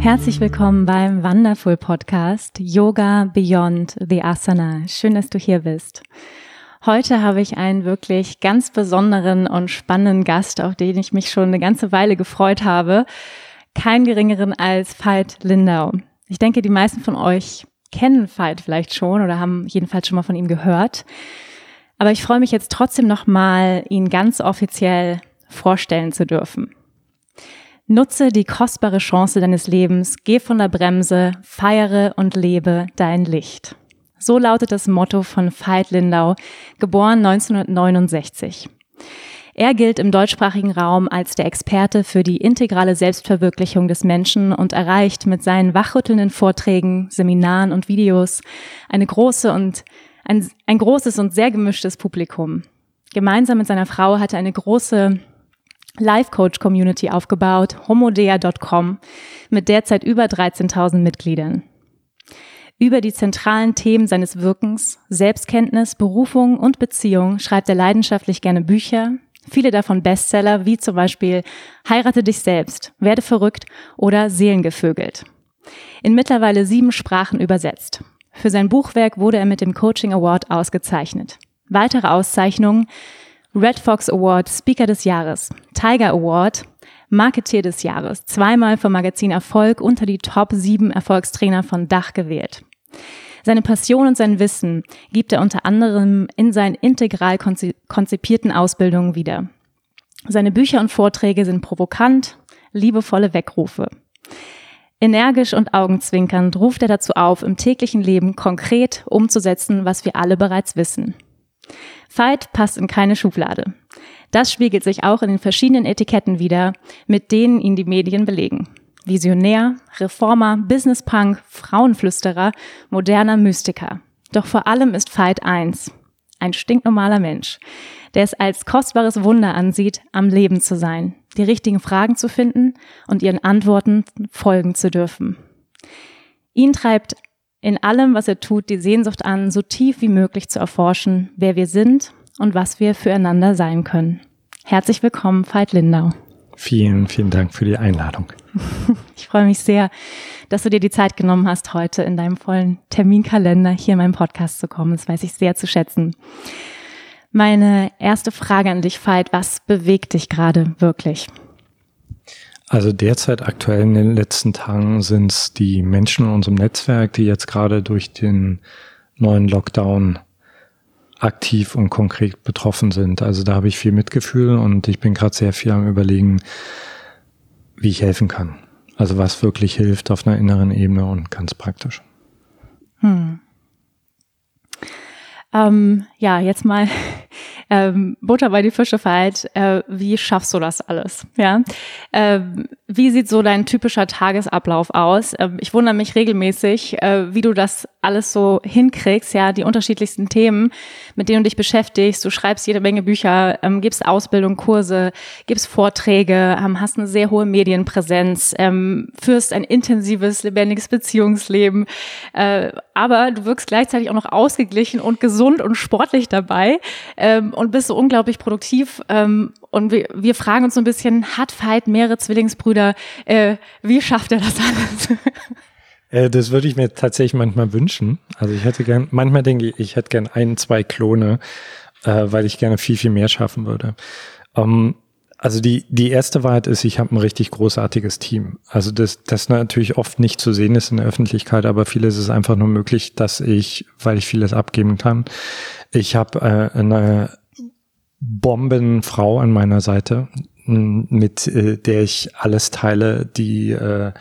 Herzlich willkommen beim Wonderful Podcast Yoga Beyond the Asana. Schön, dass du hier bist. Heute habe ich einen wirklich ganz besonderen und spannenden Gast, auf den ich mich schon eine ganze Weile gefreut habe. Kein geringeren als Veit Lindau. Ich denke, die meisten von euch kennen Veit vielleicht schon oder haben jedenfalls schon mal von ihm gehört. Aber ich freue mich jetzt trotzdem nochmal, ihn ganz offiziell vorstellen zu dürfen. Nutze die kostbare Chance deines Lebens, geh von der Bremse, feiere und lebe dein Licht. So lautet das Motto von Veit Lindau, geboren 1969. Er gilt im deutschsprachigen Raum als der Experte für die integrale Selbstverwirklichung des Menschen und erreicht mit seinen wachrüttelnden Vorträgen, Seminaren und Videos eine große und ein, ein großes und sehr gemischtes Publikum. Gemeinsam mit seiner Frau hat er eine große Life-Coach-Community aufgebaut, homodea.com, mit derzeit über 13.000 Mitgliedern. Über die zentralen Themen seines Wirkens, Selbstkenntnis, Berufung und Beziehung schreibt er leidenschaftlich gerne Bücher, viele davon Bestseller, wie zum Beispiel Heirate dich selbst, Werde verrückt oder Seelengevögelt. In mittlerweile sieben Sprachen übersetzt. Für sein Buchwerk wurde er mit dem Coaching Award ausgezeichnet. Weitere Auszeichnungen Red Fox Award Speaker des Jahres, Tiger Award Marketeer des Jahres, zweimal vom Magazin Erfolg unter die Top 7 Erfolgstrainer von Dach gewählt. Seine Passion und sein Wissen gibt er unter anderem in seinen integral konzipierten Ausbildungen wieder. Seine Bücher und Vorträge sind provokant, liebevolle Weckrufe. Energisch und augenzwinkernd ruft er dazu auf, im täglichen Leben konkret umzusetzen, was wir alle bereits wissen. Veit passt in keine Schublade. Das spiegelt sich auch in den verschiedenen Etiketten wider, mit denen ihn die Medien belegen. Visionär, Reformer, Businesspunk, Frauenflüsterer, moderner Mystiker. Doch vor allem ist Veit eins. Ein stinknormaler Mensch, der es als kostbares Wunder ansieht, am Leben zu sein, die richtigen Fragen zu finden und ihren Antworten folgen zu dürfen. Ihn treibt in allem, was er tut, die Sehnsucht an, so tief wie möglich zu erforschen, wer wir sind und was wir füreinander sein können. Herzlich willkommen, Veit Lindau. Vielen, vielen Dank für die Einladung. Ich freue mich sehr, dass du dir die Zeit genommen hast, heute in deinem vollen Terminkalender hier in meinem Podcast zu kommen. Das weiß ich sehr zu schätzen. Meine erste Frage an dich, Veit, was bewegt dich gerade wirklich? Also derzeit aktuell in den letzten Tagen sind es die Menschen in unserem Netzwerk, die jetzt gerade durch den neuen Lockdown aktiv und konkret betroffen sind. Also da habe ich viel Mitgefühl und ich bin gerade sehr viel am Überlegen, wie ich helfen kann. Also was wirklich hilft auf einer inneren Ebene und ganz praktisch. Hm. Ähm, ja, jetzt mal ähm, Butter bei die Fische fällt. Äh, wie schaffst du das alles? Ja, ähm, wie sieht so dein typischer Tagesablauf aus? Ähm, ich wundere mich regelmäßig, äh, wie du das alles so hinkriegst. Ja, die unterschiedlichsten Themen, mit denen du dich beschäftigst. Du schreibst jede Menge Bücher, ähm, gibst Ausbildung, Kurse, gibst Vorträge, ähm, hast eine sehr hohe Medienpräsenz, ähm, führst ein intensives, lebendiges Beziehungsleben. Äh, aber du wirkst gleichzeitig auch noch ausgeglichen und gesund und sportlich dabei ähm, und bist so unglaublich produktiv. Ähm, und wir, wir fragen uns so ein bisschen, hat Veit mehrere Zwillingsbrüder? Äh, wie schafft er das alles? Äh, das würde ich mir tatsächlich manchmal wünschen. Also ich hätte gern, manchmal denke ich, ich hätte gern ein, zwei Klone, äh, weil ich gerne viel, viel mehr schaffen würde. Ähm, also die, die erste Wahrheit ist, ich habe ein richtig großartiges Team. Also das, das natürlich oft nicht zu sehen ist in der Öffentlichkeit, aber vieles ist einfach nur möglich, dass ich, weil ich vieles abgeben kann. Ich habe äh, eine Bombenfrau an meiner Seite, mit äh, der ich alles teile, die äh,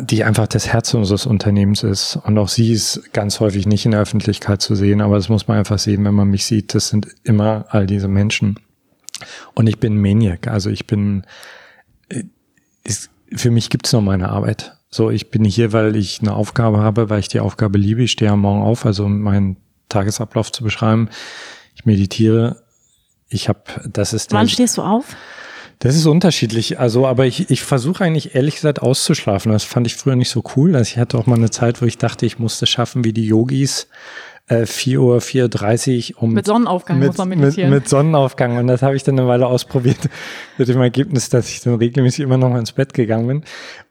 die einfach das Herz unseres Unternehmens ist. Und auch sie ist ganz häufig nicht in der Öffentlichkeit zu sehen, aber das muss man einfach sehen, wenn man mich sieht. Das sind immer all diese Menschen. Und ich bin Maniac, also ich bin, äh, ist, für mich gibt's noch meine Arbeit. So, ich bin hier, weil ich eine Aufgabe habe, weil ich die Aufgabe liebe. Ich stehe am Morgen auf, also um meinen Tagesablauf zu beschreiben. Ich meditiere. Ich habe, das ist. Wann stehst du auf? Das ist unterschiedlich. Also, aber ich, ich versuche eigentlich ehrlich gesagt auszuschlafen. Das fand ich früher nicht so cool. Also ich hatte auch mal eine Zeit, wo ich dachte, ich musste schaffen wie die Yogis. Äh, 4 Uhr 4.30 Uhr um mit Sonnenaufgang mit, muss man meditieren. Mit, mit Sonnenaufgang. Und das habe ich dann eine Weile ausprobiert mit dem Ergebnis, dass ich dann regelmäßig immer noch mal ins Bett gegangen bin.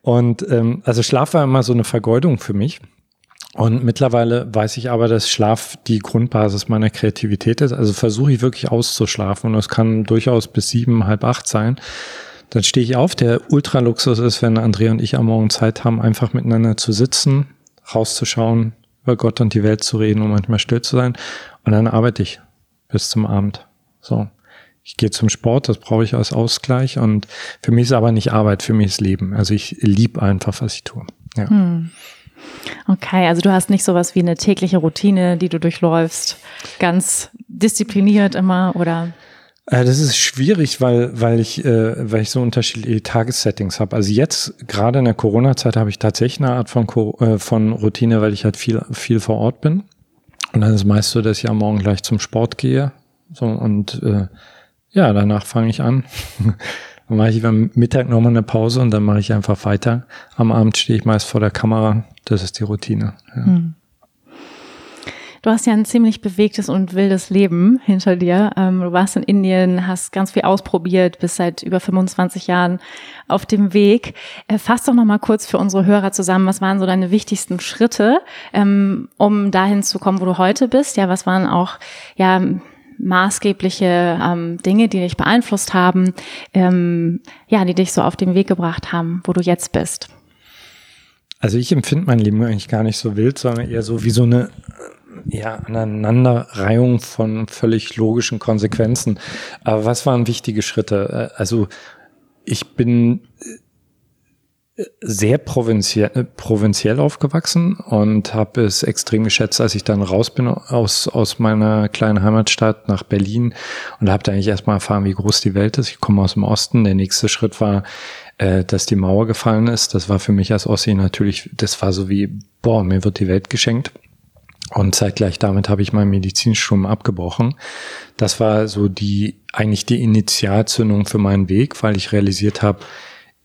Und ähm, also Schlaf war immer so eine Vergeudung für mich. Und mittlerweile weiß ich aber, dass Schlaf die Grundbasis meiner Kreativität ist. Also versuche ich wirklich auszuschlafen und das kann durchaus bis sieben, halb acht sein. Dann stehe ich auf. Der Ultraluxus ist, wenn Andrea und ich am Morgen Zeit haben, einfach miteinander zu sitzen, rauszuschauen, über Gott und die Welt zu reden und manchmal still zu sein. Und dann arbeite ich bis zum Abend. So. Ich gehe zum Sport, das brauche ich als Ausgleich. Und für mich ist aber nicht Arbeit, für mich ist Leben. Also ich liebe einfach, was ich tue. Ja. Hm. Okay, also du hast nicht sowas wie eine tägliche Routine, die du durchläufst, ganz diszipliniert immer oder? Äh, das ist schwierig, weil, weil ich, äh, weil ich so unterschiedliche Tagessettings habe. Also jetzt, gerade in der Corona-Zeit, habe ich tatsächlich eine Art von, äh, von Routine, weil ich halt viel, viel vor Ort bin. Und dann ist meist so, dass ich am Morgen gleich zum Sport gehe. So, und äh, ja, danach fange ich an. dann mache ich am Mittag nochmal eine Pause und dann mache ich einfach weiter. Am Abend stehe ich meist vor der Kamera. Das ist die Routine. Ja. Hm. Du hast ja ein ziemlich bewegtes und wildes Leben hinter dir. Ähm, du warst in Indien, hast ganz viel ausprobiert, bist seit über 25 Jahren auf dem Weg. Äh, fass doch noch mal kurz für unsere Hörer zusammen, was waren so deine wichtigsten Schritte, ähm, um dahin zu kommen, wo du heute bist? Ja, was waren auch ja maßgebliche ähm, Dinge, die dich beeinflusst haben, ähm, ja, die dich so auf den Weg gebracht haben, wo du jetzt bist? Also ich empfinde mein Leben eigentlich gar nicht so wild, sondern eher so wie so eine ja, Aneinanderreihung von völlig logischen Konsequenzen. Aber was waren wichtige Schritte? Äh, also ich bin äh, sehr provinziell, äh, provinziell aufgewachsen und habe es extrem geschätzt, als ich dann raus bin aus, aus meiner kleinen Heimatstadt nach Berlin und habe da eigentlich erstmal erfahren, wie groß die Welt ist. Ich komme aus dem Osten. Der nächste Schritt war, äh, dass die Mauer gefallen ist. Das war für mich als Ossi natürlich, das war so wie, boah, mir wird die Welt geschenkt. Und zeitgleich damit habe ich mein Medizinstudium abgebrochen. Das war so die, eigentlich die Initialzündung für meinen Weg, weil ich realisiert habe,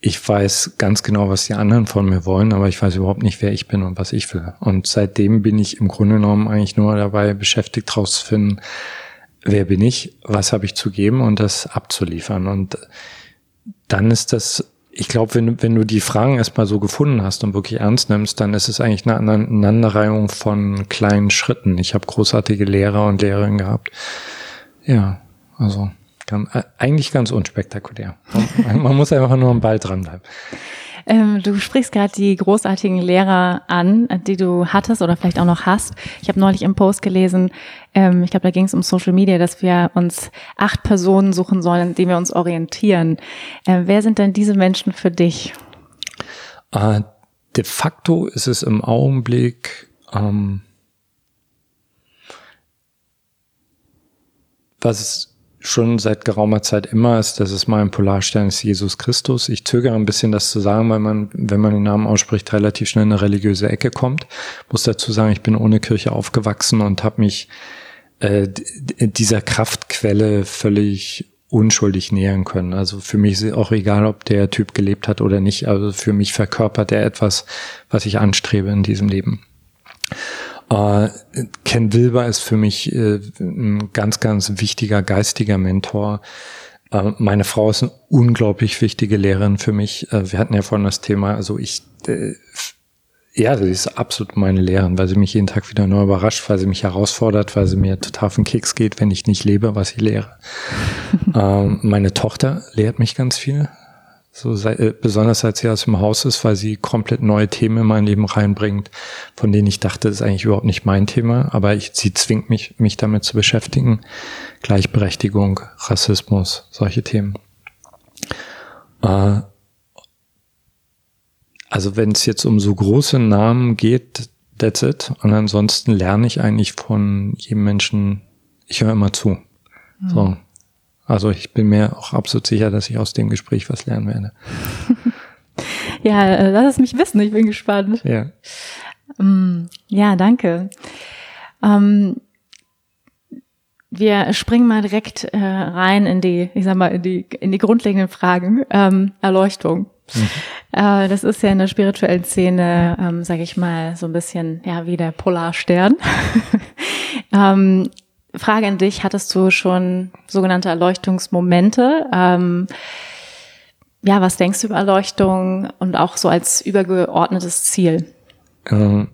ich weiß ganz genau, was die anderen von mir wollen, aber ich weiß überhaupt nicht, wer ich bin und was ich will. Und seitdem bin ich im Grunde genommen eigentlich nur dabei beschäftigt, rauszufinden, wer bin ich, was habe ich zu geben und das abzuliefern. Und dann ist das ich glaube, wenn, wenn du die Fragen erstmal so gefunden hast und wirklich ernst nimmst, dann ist es eigentlich eine Aneinanderreihung von kleinen Schritten. Ich habe großartige Lehrer und Lehrerinnen gehabt. Ja, also ganz, äh, eigentlich ganz unspektakulär. Man, man muss einfach nur am Ball dranbleiben. Ähm, du sprichst gerade die großartigen Lehrer an, die du hattest oder vielleicht auch noch hast. Ich habe neulich im Post gelesen, ähm, ich glaube, da ging es um Social Media, dass wir uns acht Personen suchen sollen, in denen wir uns orientieren. Äh, wer sind denn diese Menschen für dich? Äh, de facto ist es im Augenblick ähm, was schon seit geraumer Zeit immer ist, dass es mein Polarstern ist Jesus Christus. Ich zögere ein bisschen das zu sagen, weil man, wenn man den Namen ausspricht, relativ schnell in eine religiöse Ecke kommt. Muss dazu sagen, ich bin ohne Kirche aufgewachsen und habe mich äh, dieser Kraftquelle völlig unschuldig nähern können. Also für mich ist auch egal, ob der Typ gelebt hat oder nicht. Also für mich verkörpert er etwas, was ich anstrebe in diesem Leben. Uh, Ken Wilber ist für mich äh, ein ganz, ganz wichtiger geistiger Mentor. Uh, meine Frau ist eine unglaublich wichtige Lehrerin für mich. Uh, wir hatten ja vorhin das Thema, also ich, äh, ja, sie ist absolut meine Lehrerin, weil sie mich jeden Tag wieder neu überrascht, weil sie mich herausfordert, weil sie mir total auf den Keks geht, wenn ich nicht lebe, was ich lehre. Ähm, meine Tochter lehrt mich ganz viel. So sei, äh, besonders als sie aus dem Haus ist, weil sie komplett neue Themen in mein Leben reinbringt, von denen ich dachte, das ist eigentlich überhaupt nicht mein Thema, aber ich, sie zwingt mich, mich damit zu beschäftigen. Gleichberechtigung, Rassismus, solche Themen. Äh, also wenn es jetzt um so große Namen geht, that's it. Und ansonsten lerne ich eigentlich von jedem Menschen, ich höre immer zu. Mhm. So. Also ich bin mir auch absolut sicher, dass ich aus dem Gespräch was lernen werde. ja, äh, lass es mich wissen, ich bin gespannt. Ja, Mm, ja danke. Ähm, wir springen mal direkt äh, rein in die, ich sag mal, in die, in die grundlegenden Fragen. Ähm, Erleuchtung. Mhm. Äh, das ist ja in der spirituellen Szene, ähm, sage ich mal, so ein bisschen ja wie der Polarstern. ähm, Frage an dich, hattest du schon sogenannte Erleuchtungsmomente? Ähm, ja, was denkst du über Erleuchtung und auch so als übergeordnetes Ziel? Ähm,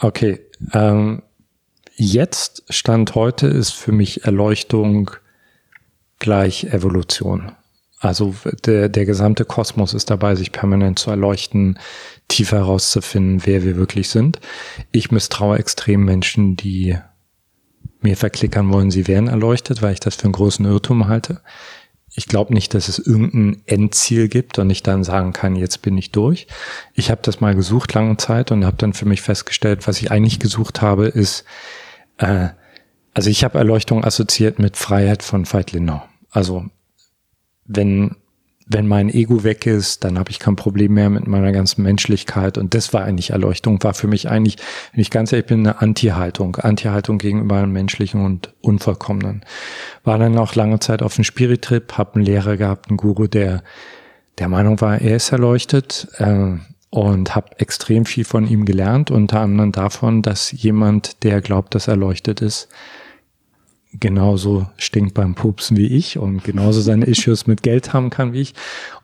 okay. Ähm, jetzt, Stand heute, ist für mich Erleuchtung gleich Evolution. Also der, der gesamte Kosmos ist dabei, sich permanent zu erleuchten, tiefer herauszufinden, wer wir wirklich sind. Ich misstraue extrem Menschen, die mir verklickern wollen, sie wären erleuchtet, weil ich das für einen großen Irrtum halte. Ich glaube nicht, dass es irgendein Endziel gibt und ich dann sagen kann, jetzt bin ich durch. Ich habe das mal gesucht lange Zeit und habe dann für mich festgestellt, was ich eigentlich gesucht habe, ist, äh, also ich habe Erleuchtung assoziiert mit Freiheit von Veit Lindau. Also wenn wenn mein Ego weg ist, dann habe ich kein Problem mehr mit meiner ganzen Menschlichkeit. Und das war eigentlich Erleuchtung, war für mich eigentlich, wenn ich ganz ehrlich bin, eine Anti-Haltung. Anti-Haltung gegenüber dem Menschlichen und Unvollkommenen. War dann auch lange Zeit auf dem Spirit-Trip, habe einen Lehrer gehabt, einen Guru, der der Meinung war, er ist erleuchtet. Äh, und habe extrem viel von ihm gelernt, unter anderem davon, dass jemand, der glaubt, dass er erleuchtet ist, genauso stinkt beim Pupsen wie ich und genauso seine Issues mit Geld haben kann wie ich.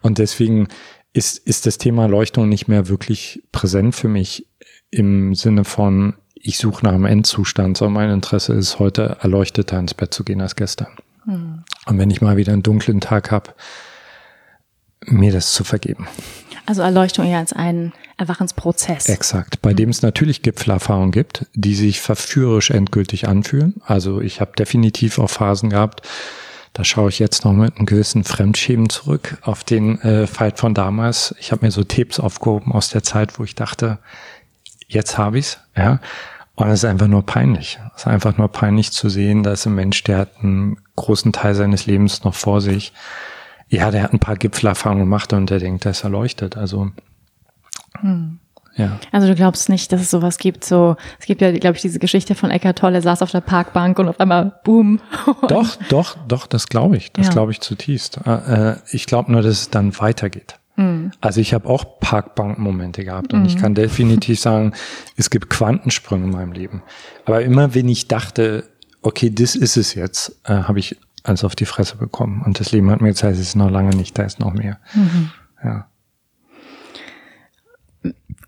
Und deswegen ist, ist das Thema Leuchtung nicht mehr wirklich präsent für mich im Sinne von, ich suche nach einem Endzustand, sondern mein Interesse ist, heute erleuchteter ins Bett zu gehen als gestern. Mhm. Und wenn ich mal wieder einen dunklen Tag habe, mir das zu vergeben. Also Erleuchtung eher als einen Erwachensprozess. Exakt. Bei mhm. dem es natürlich Gipfelerfahrungen gibt, die sich verführerisch endgültig anfühlen. Also ich habe definitiv auch Phasen gehabt, da schaue ich jetzt noch mit einem gewissen Fremdschämen zurück auf den äh, Fight von damals. Ich habe mir so Tipps aufgehoben aus der Zeit, wo ich dachte, jetzt habe ich's, ja. Und es ist einfach nur peinlich. Es ist einfach nur peinlich zu sehen, dass ein Mensch, der hat einen großen Teil seines Lebens noch vor sich. Ja, der hat ein paar Gipfelerfahrungen gemacht und der denkt, der ist erleuchtet. Also hm. Ja. Also du glaubst nicht, dass es sowas gibt, so, es gibt ja, glaube ich, diese Geschichte von Eckart Tolle, saß auf der Parkbank und auf einmal boom. Doch, doch, doch, das glaube ich. Das ja. glaube ich zutiefst. Äh, äh, ich glaube nur, dass es dann weitergeht. Mhm. Also ich habe auch Parkbankmomente gehabt und mhm. ich kann definitiv sagen, es gibt Quantensprünge in meinem Leben. Aber immer wenn ich dachte, okay, das ist es jetzt, äh, habe ich alles auf die Fresse bekommen. Und das Leben hat mir gezeigt, es ist noch lange nicht, da ist noch mehr. Mhm. Ja.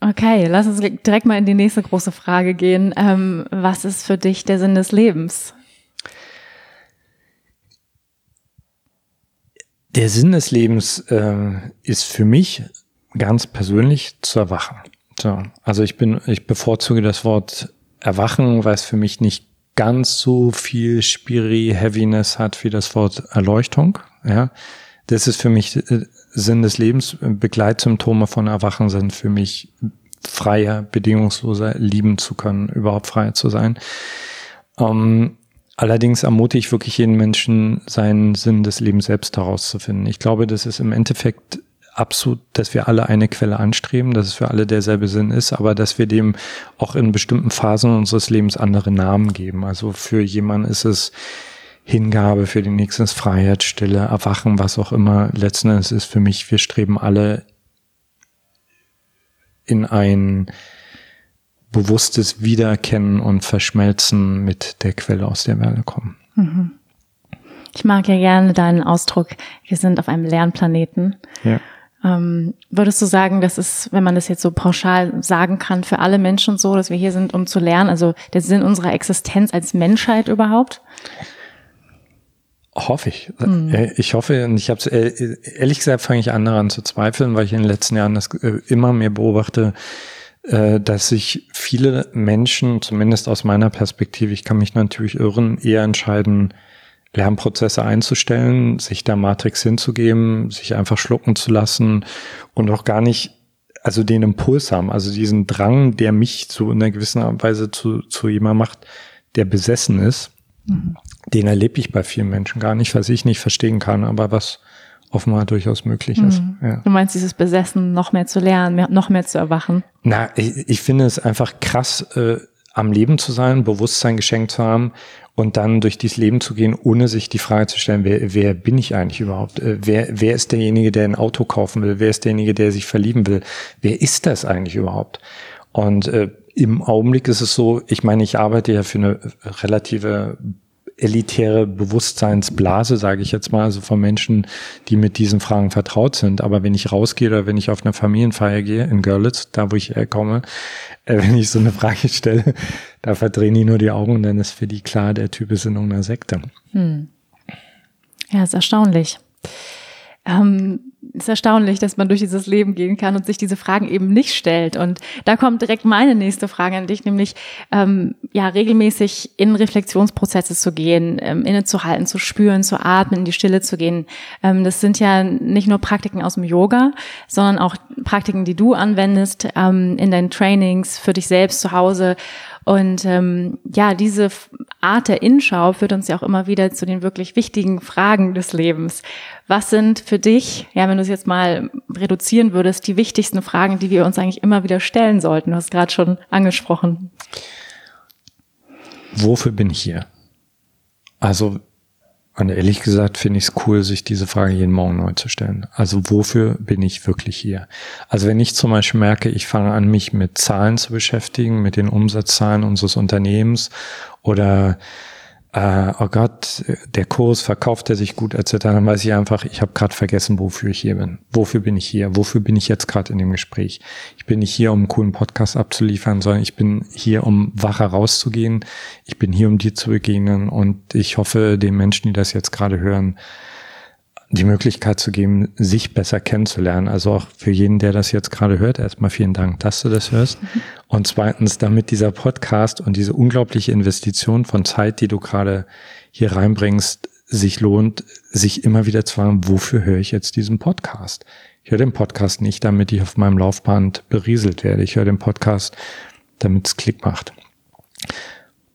Okay, lass uns direkt mal in die nächste große Frage gehen. Ähm, was ist für dich der Sinn des Lebens? Der Sinn des Lebens äh, ist für mich ganz persönlich zu erwachen. So, also ich bin, ich bevorzuge das Wort erwachen, weil es für mich nicht ganz so viel Spiri Heaviness hat wie das Wort Erleuchtung. Ja, das ist für mich äh, Sinn des Lebens. Begleitsymptome von Erwachen sind für mich freier, bedingungsloser lieben zu können, überhaupt frei zu sein. Ähm, allerdings ermutige ich wirklich jeden Menschen, seinen Sinn des Lebens selbst herauszufinden. Ich glaube, das ist im Endeffekt absolut, dass wir alle eine Quelle anstreben, dass es für alle derselbe Sinn ist, aber dass wir dem auch in bestimmten Phasen unseres Lebens andere Namen geben. Also für jemanden ist es Hingabe, für den nächsten ist Freiheit, Stille, Erwachen, was auch immer. Letzten Endes ist für mich, wir streben alle in ein bewusstes Wiedererkennen und Verschmelzen mit der Quelle, aus der wir alle kommen. Mhm. Ich mag ja gerne deinen Ausdruck, wir sind auf einem Lernplaneten. Ja. Ähm, würdest du sagen, das ist, wenn man das jetzt so pauschal sagen kann, für alle Menschen so, dass wir hier sind, um zu lernen, also der Sinn unserer Existenz als Menschheit überhaupt? Hoffe ich. Mhm. Ich hoffe, und ich habe äh, ehrlich gesagt fange ich an daran zu zweifeln, weil ich in den letzten Jahren das äh, immer mehr beobachte, dass sich viele Menschen, zumindest aus meiner Perspektive, ich kann mich natürlich irren, eher entscheiden, Lernprozesse einzustellen, sich der Matrix hinzugeben, sich einfach schlucken zu lassen und auch gar nicht, also den Impuls haben, also diesen Drang, der mich so in einer gewissen Weise zu, zu jemand macht, der besessen ist Mhm. Den erlebe ich bei vielen Menschen gar nicht, was ich nicht verstehen kann, aber was offenbar durchaus möglich ist. Mhm. Ja. Du meinst dieses Besessen, noch mehr zu lernen, mehr, noch mehr zu erwachen? Na, ich, ich finde es einfach krass, äh, am Leben zu sein, Bewusstsein geschenkt zu haben und dann durch dieses Leben zu gehen, ohne sich die Frage zu stellen, wer, wer bin ich eigentlich überhaupt? Äh, wer, wer ist derjenige, der ein Auto kaufen will? Wer ist derjenige, der sich verlieben will? Wer ist das eigentlich überhaupt? Und äh, im Augenblick ist es so, ich meine, ich arbeite ja für eine relative elitäre Bewusstseinsblase, sage ich jetzt mal, also von Menschen, die mit diesen Fragen vertraut sind. Aber wenn ich rausgehe oder wenn ich auf eine Familienfeier gehe in Görlitz, da wo ich herkomme, äh, wenn ich so eine Frage stelle, da verdrehen die nur die Augen und dann ist für die klar, der Typ ist in irgendeiner Sekte. Hm. Ja, ist erstaunlich. Ähm, ist erstaunlich, dass man durch dieses Leben gehen kann und sich diese Fragen eben nicht stellt. Und da kommt direkt meine nächste Frage an dich, nämlich ähm, ja regelmäßig in Reflexionsprozesse zu gehen, ähm, innezuhalten, zu spüren, zu atmen, in die Stille zu gehen. Ähm, das sind ja nicht nur Praktiken aus dem Yoga, sondern auch Praktiken, die du anwendest ähm, in deinen Trainings für dich selbst zu Hause. Und ähm, ja, diese Art der Inschau führt uns ja auch immer wieder zu den wirklich wichtigen Fragen des Lebens. Was sind für dich, ja, wenn du es jetzt mal reduzieren würdest, die wichtigsten Fragen, die wir uns eigentlich immer wieder stellen sollten? Du hast gerade schon angesprochen. Wofür bin ich hier? Also, und ehrlich gesagt finde ich es cool, sich diese Frage jeden Morgen neu zu stellen. Also wofür bin ich wirklich hier? Also wenn ich zum Beispiel merke, ich fange an, mich mit Zahlen zu beschäftigen, mit den Umsatzzahlen unseres Unternehmens oder äh, oh Gott, der Kurs verkauft er sich gut etc., dann weiß ich einfach, ich habe gerade vergessen, wofür ich hier bin. Wofür bin ich hier? Wofür bin ich jetzt gerade in dem Gespräch? Ich bin nicht hier, um einen coolen Podcast abzuliefern, sondern ich bin hier, um wacher rauszugehen. Ich bin hier, um dir zu begegnen und ich hoffe, den Menschen, die das jetzt gerade hören, die Möglichkeit zu geben, sich besser kennenzulernen. Also auch für jeden, der das jetzt gerade hört, erstmal vielen Dank, dass du das hörst. Mhm. Und zweitens, damit dieser Podcast und diese unglaubliche Investition von Zeit, die du gerade hier reinbringst, sich lohnt, sich immer wieder zu fragen, wofür höre ich jetzt diesen Podcast? Ich höre den Podcast nicht, damit ich auf meinem Laufband berieselt werde. Ich höre den Podcast, damit es Klick macht.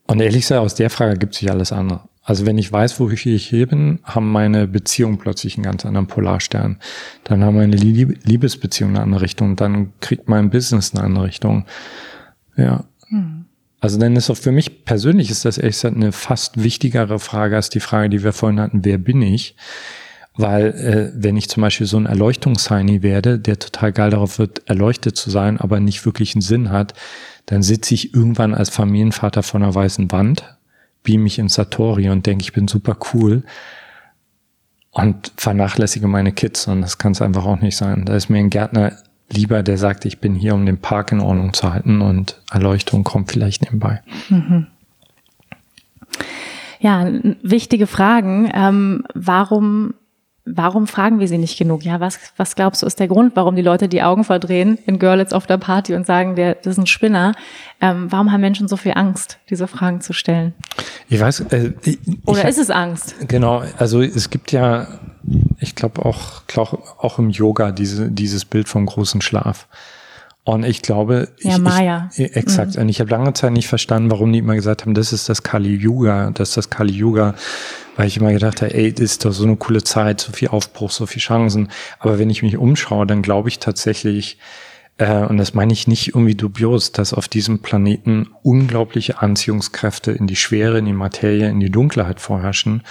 Und ehrlich gesagt, aus der Frage gibt sich alles andere. Also wenn ich weiß, wofür ich hier bin, haben meine Beziehungen plötzlich einen ganz anderen Polarstern. Dann haben meine Liebesbeziehungen eine andere Richtung. Dann kriegt mein Business eine andere Richtung. Ja. Hm. Also dann ist auch für mich persönlich ist das ehrlich gesagt eine fast wichtigere Frage als die Frage, die wir vorhin hatten, wer bin ich? Weil äh, wenn ich zum Beispiel so ein Erleuchtungsheini werde, der total geil darauf wird, erleuchtet zu sein, aber nicht wirklich einen Sinn hat, dann sitze ich irgendwann als Familienvater vor einer weißen Wand beam mich in Satori und denke, ich bin super cool und vernachlässige meine Kids. Und das kann es einfach auch nicht sein. Da ist mir ein Gärtner lieber, der sagt, ich bin hier, um den Park in Ordnung zu halten und Erleuchtung kommt vielleicht nebenbei. Mhm. Ja, wichtige Fragen. Ähm, warum warum fragen wir sie nicht genug? Ja, was, was glaubst du ist der Grund, warum die Leute die Augen verdrehen in Girls auf der Party und sagen, der, das ist ein Spinner? Ähm, warum haben Menschen so viel Angst, diese Fragen zu stellen? Ich weiß. Äh, ich, Oder ich ist es Angst? Genau. Also es gibt ja, ich glaube auch, glaub, auch im Yoga diese, dieses Bild vom großen Schlaf. Und ich glaube, ja, ich, Maya. Ich, exakt. Mhm. Und ich habe lange Zeit nicht verstanden, warum die immer gesagt haben, das ist das Kali Yuga, das ist das Kali Yuga weil ich immer gedacht habe, ey, das ist doch so eine coole Zeit, so viel Aufbruch, so viel Chancen. Aber wenn ich mich umschaue, dann glaube ich tatsächlich, äh, und das meine ich nicht irgendwie dubios, dass auf diesem Planeten unglaubliche Anziehungskräfte in die Schwere, in die Materie, in die Dunkelheit vorherrschen.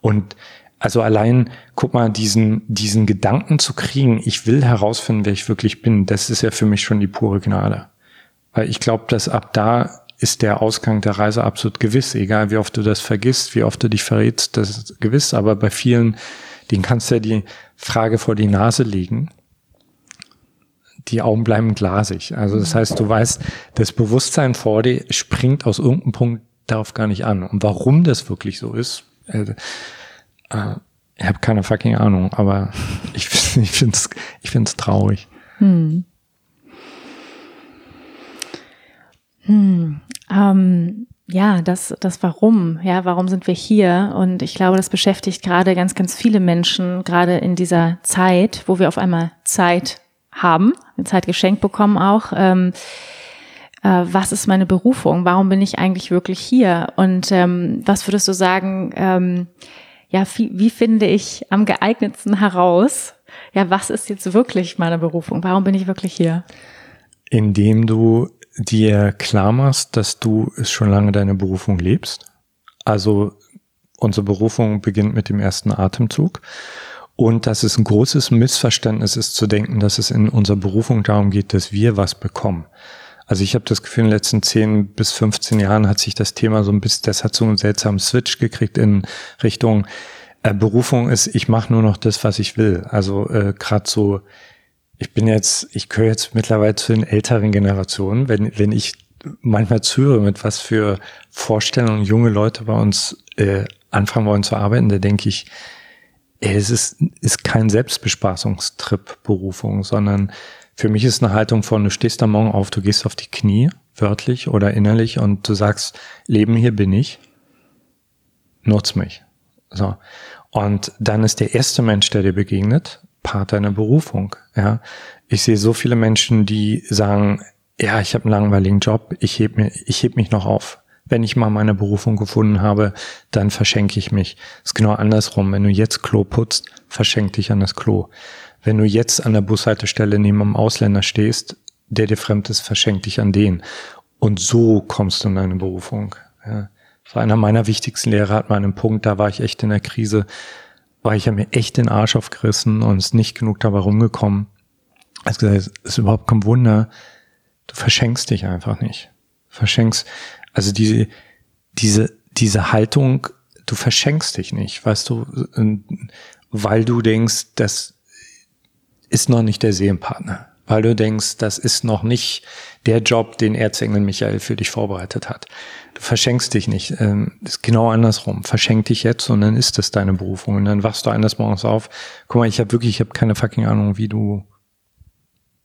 Und also allein, guck mal, diesen, diesen Gedanken zu kriegen, ich will herausfinden, wer ich wirklich bin, das ist ja für mich schon die pure Gnade. Weil ich glaube, dass ab da ist der Ausgang der Reise absolut gewiss. Egal wie oft du das vergisst, wie oft du dich verrätst, das ist gewiss. Aber bei vielen, denen kannst du ja die Frage vor die Nase legen. Die Augen bleiben glasig. Also das heißt, du weißt, das Bewusstsein vor dir springt aus irgendeinem Punkt darauf gar nicht an. Und warum das wirklich so ist, äh, ich habe keine fucking Ahnung, aber ich, ich finde es ich find's traurig. Hm. Hm, ähm, ja, das, das Warum, ja, warum sind wir hier? Und ich glaube, das beschäftigt gerade ganz, ganz viele Menschen, gerade in dieser Zeit, wo wir auf einmal Zeit haben, Zeit geschenkt bekommen auch. Ähm, äh, was ist meine Berufung? Warum bin ich eigentlich wirklich hier? Und ähm, was würdest du sagen, ähm, ja, wie, wie finde ich am geeignetsten heraus, ja, was ist jetzt wirklich meine Berufung? Warum bin ich wirklich hier? Indem du dir klar machst, dass du es schon lange deine Berufung lebst. Also unsere Berufung beginnt mit dem ersten Atemzug. Und dass es ein großes Missverständnis ist zu denken, dass es in unserer Berufung darum geht, dass wir was bekommen. Also ich habe das Gefühl, in den letzten 10 bis 15 Jahren hat sich das Thema so ein bisschen, das hat so einen seltsamen Switch gekriegt in Richtung äh, Berufung ist, ich mache nur noch das, was ich will. Also äh, gerade so, ich bin jetzt, ich gehöre jetzt mittlerweile zu den älteren Generationen, wenn, wenn ich manchmal zuhöre, mit was für Vorstellungen junge Leute bei uns äh, anfangen wollen zu arbeiten, da denke ich, es ist, ist kein Selbstbespaßungstrip Berufung, sondern für mich ist eine Haltung von, du stehst am Morgen auf, du gehst auf die Knie, wörtlich oder innerlich, und du sagst, Leben hier bin ich, nutz mich. So. Und dann ist der erste Mensch, der dir begegnet, Part deiner Berufung. Ja. Ich sehe so viele Menschen, die sagen, ja, ich habe einen langweiligen Job, ich heb, mir, ich heb mich noch auf wenn ich mal meine Berufung gefunden habe, dann verschenke ich mich. ist genau andersrum. Wenn du jetzt Klo putzt, verschenk dich an das Klo. Wenn du jetzt an der Bushaltestelle neben einem Ausländer stehst, der dir fremd ist, verschenk dich an den. Und so kommst du in deine Berufung. Ja. Das einer meiner wichtigsten Lehrer, hat mal einen Punkt, da war ich echt in der Krise, war ich ja mir echt den Arsch aufgerissen und ist nicht genug dabei rumgekommen. Also gesagt, es ist überhaupt kein Wunder, du verschenkst dich einfach nicht. Verschenkst, also diese, diese, diese Haltung, du verschenkst dich nicht, weißt du, weil du denkst, das ist noch nicht der Seelenpartner, weil du denkst, das ist noch nicht der Job, den Erzengel Michael für dich vorbereitet hat. Du verschenkst dich nicht. Ähm, ist genau andersrum. Verschenk dich jetzt und dann ist das deine Berufung. Und dann wachst du eines Morgens auf. Guck mal, ich habe wirklich, ich habe keine fucking Ahnung, wie du,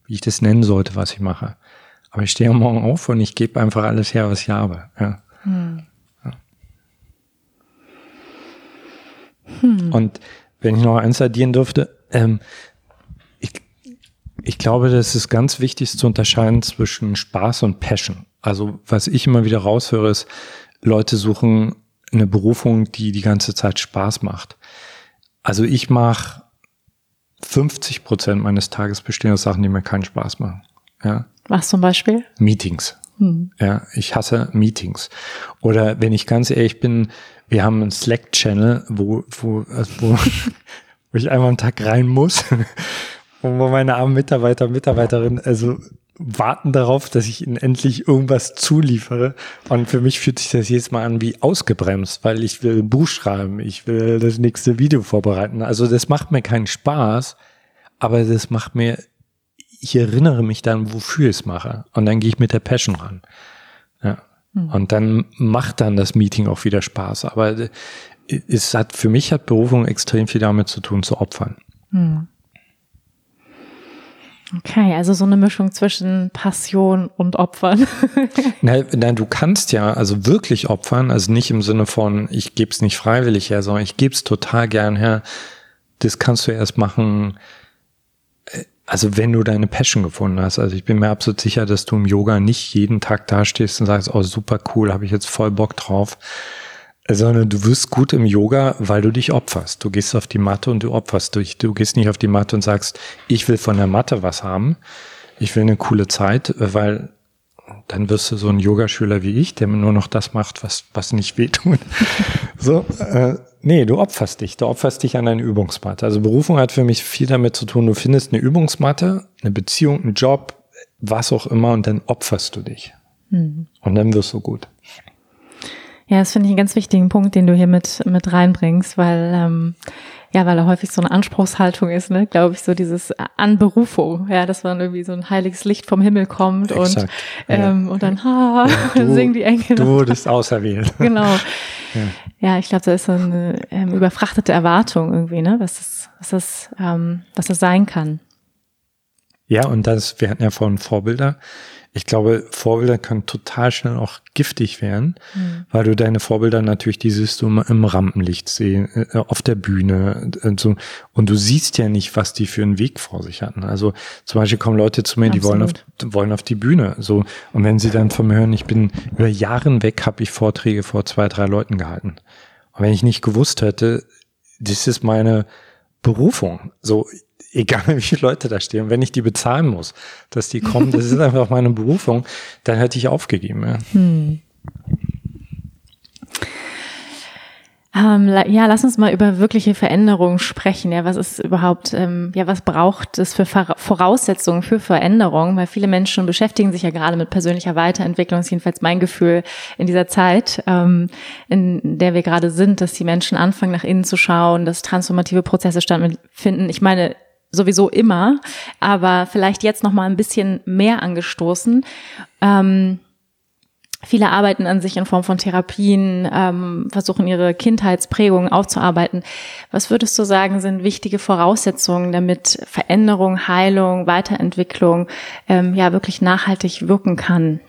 wie ich das nennen sollte, was ich mache. Aber ich stehe am Morgen auf und ich gebe einfach alles her, was ich habe. Ja. Hm. Hm. Und wenn ich noch eins addieren dürfte, ähm, ich glaube, das ist ganz wichtig zu unterscheiden zwischen Spaß und Passion. Also was ich immer wieder raushöre, ist, Leute suchen eine Berufung, die die ganze Zeit Spaß macht. Also ich mache 50 Prozent meines Tages bestehen aus Sachen, die mir keinen Spaß machen. Ja. Was zum Beispiel? Meetings. Hm. Ja, ich hasse Meetings. Oder wenn ich ganz ehrlich bin, wir haben einen Slack-Channel, wo, wo, also wo, wo ich einmal am Tag rein muss wo meine armen Mitarbeiter, Mitarbeiterinnen, also warten darauf, dass ich ihnen endlich irgendwas zuliefere. Und für mich fühlt sich das jetzt mal an wie ausgebremst, weil ich will ein Buch schreiben, ich will das nächste Video vorbereiten. Also das macht mir keinen Spaß, aber das macht mir ich erinnere mich dann, wofür ich es mache. Und dann gehe ich mit der Passion ran. Ja. Hm. Und dann macht dann das Meeting auch wieder Spaß. Aber äh, es hat, für mich hat Berufung extrem viel damit zu tun, zu opfern. Hm. Okay, also so eine Mischung zwischen Passion und Opfern. nein, nein, du kannst ja also wirklich opfern, also nicht im Sinne von, ich gebe es nicht freiwillig her, sondern ich gebe es total gern her. Das kannst du erst machen, also wenn du deine Passion gefunden hast, also ich bin mir absolut sicher, dass du im Yoga nicht jeden Tag dastehst und sagst, oh super cool, habe ich jetzt voll Bock drauf, sondern du wirst gut im Yoga, weil du dich opferst. Du gehst auf die Matte und du opferst dich. Du gehst nicht auf die Matte und sagst, ich will von der Matte was haben, ich will eine coole Zeit, weil dann wirst du so ein Yogaschüler wie ich, der nur noch das macht, was, was nicht wehtut. so, äh, Nee, du opferst dich. Du opferst dich an deine Übungsmatte. Also Berufung hat für mich viel damit zu tun, du findest eine Übungsmatte, eine Beziehung, einen Job, was auch immer, und dann opferst du dich. Mhm. Und dann wirst du gut. Ja, das finde ich einen ganz wichtigen Punkt, den du hier mit, mit reinbringst, weil, ähm, ja, weil er häufig so eine Anspruchshaltung ist, ne, glaube ich, so dieses Anberufung, ja, dass man irgendwie so ein heiliges Licht vom Himmel kommt Exakt, und, ähm, ja. und dann, ha, ja, du, singen die Engel. Du bist auserwählt. Genau. Ja, ja ich glaube, da ist so eine ähm, überfrachtete Erwartung irgendwie, ne, was das, was das, ähm, was das sein kann. Ja, und das, wir hatten ja vorhin Vorbilder. Ich glaube, Vorbilder können total schnell auch giftig werden, mhm. weil du deine Vorbilder natürlich, die siehst du im Rampenlicht sehen, äh, auf der Bühne und so. Und du siehst ja nicht, was die für einen Weg vor sich hatten. Also zum Beispiel kommen Leute zu mir, Absolut. die wollen auf, wollen auf die Bühne. So. Und wenn sie dann von mir hören, ich bin über Jahren weg, habe ich Vorträge vor zwei, drei Leuten gehalten. Und wenn ich nicht gewusst hätte, das ist meine Berufung. So, egal wie viele Leute da stehen, wenn ich die bezahlen muss, dass die kommen, das ist einfach meine Berufung, dann hätte ich aufgegeben. Ja. Hm. Ähm, ja, lass uns mal über wirkliche Veränderungen sprechen. Ja, was ist überhaupt, ähm, ja, was braucht es für Voraussetzungen für Veränderung? Weil viele Menschen beschäftigen sich ja gerade mit persönlicher Weiterentwicklung. Das ist jedenfalls mein Gefühl in dieser Zeit, ähm, in der wir gerade sind, dass die Menschen anfangen, nach innen zu schauen, dass transformative Prozesse stattfinden. Ich meine, sowieso immer, aber vielleicht jetzt noch mal ein bisschen mehr angestoßen. Ähm, Viele arbeiten an sich in Form von Therapien, ähm, versuchen ihre Kindheitsprägungen aufzuarbeiten. Was würdest du sagen, sind wichtige Voraussetzungen, damit Veränderung, Heilung, Weiterentwicklung ähm, ja wirklich nachhaltig wirken kann?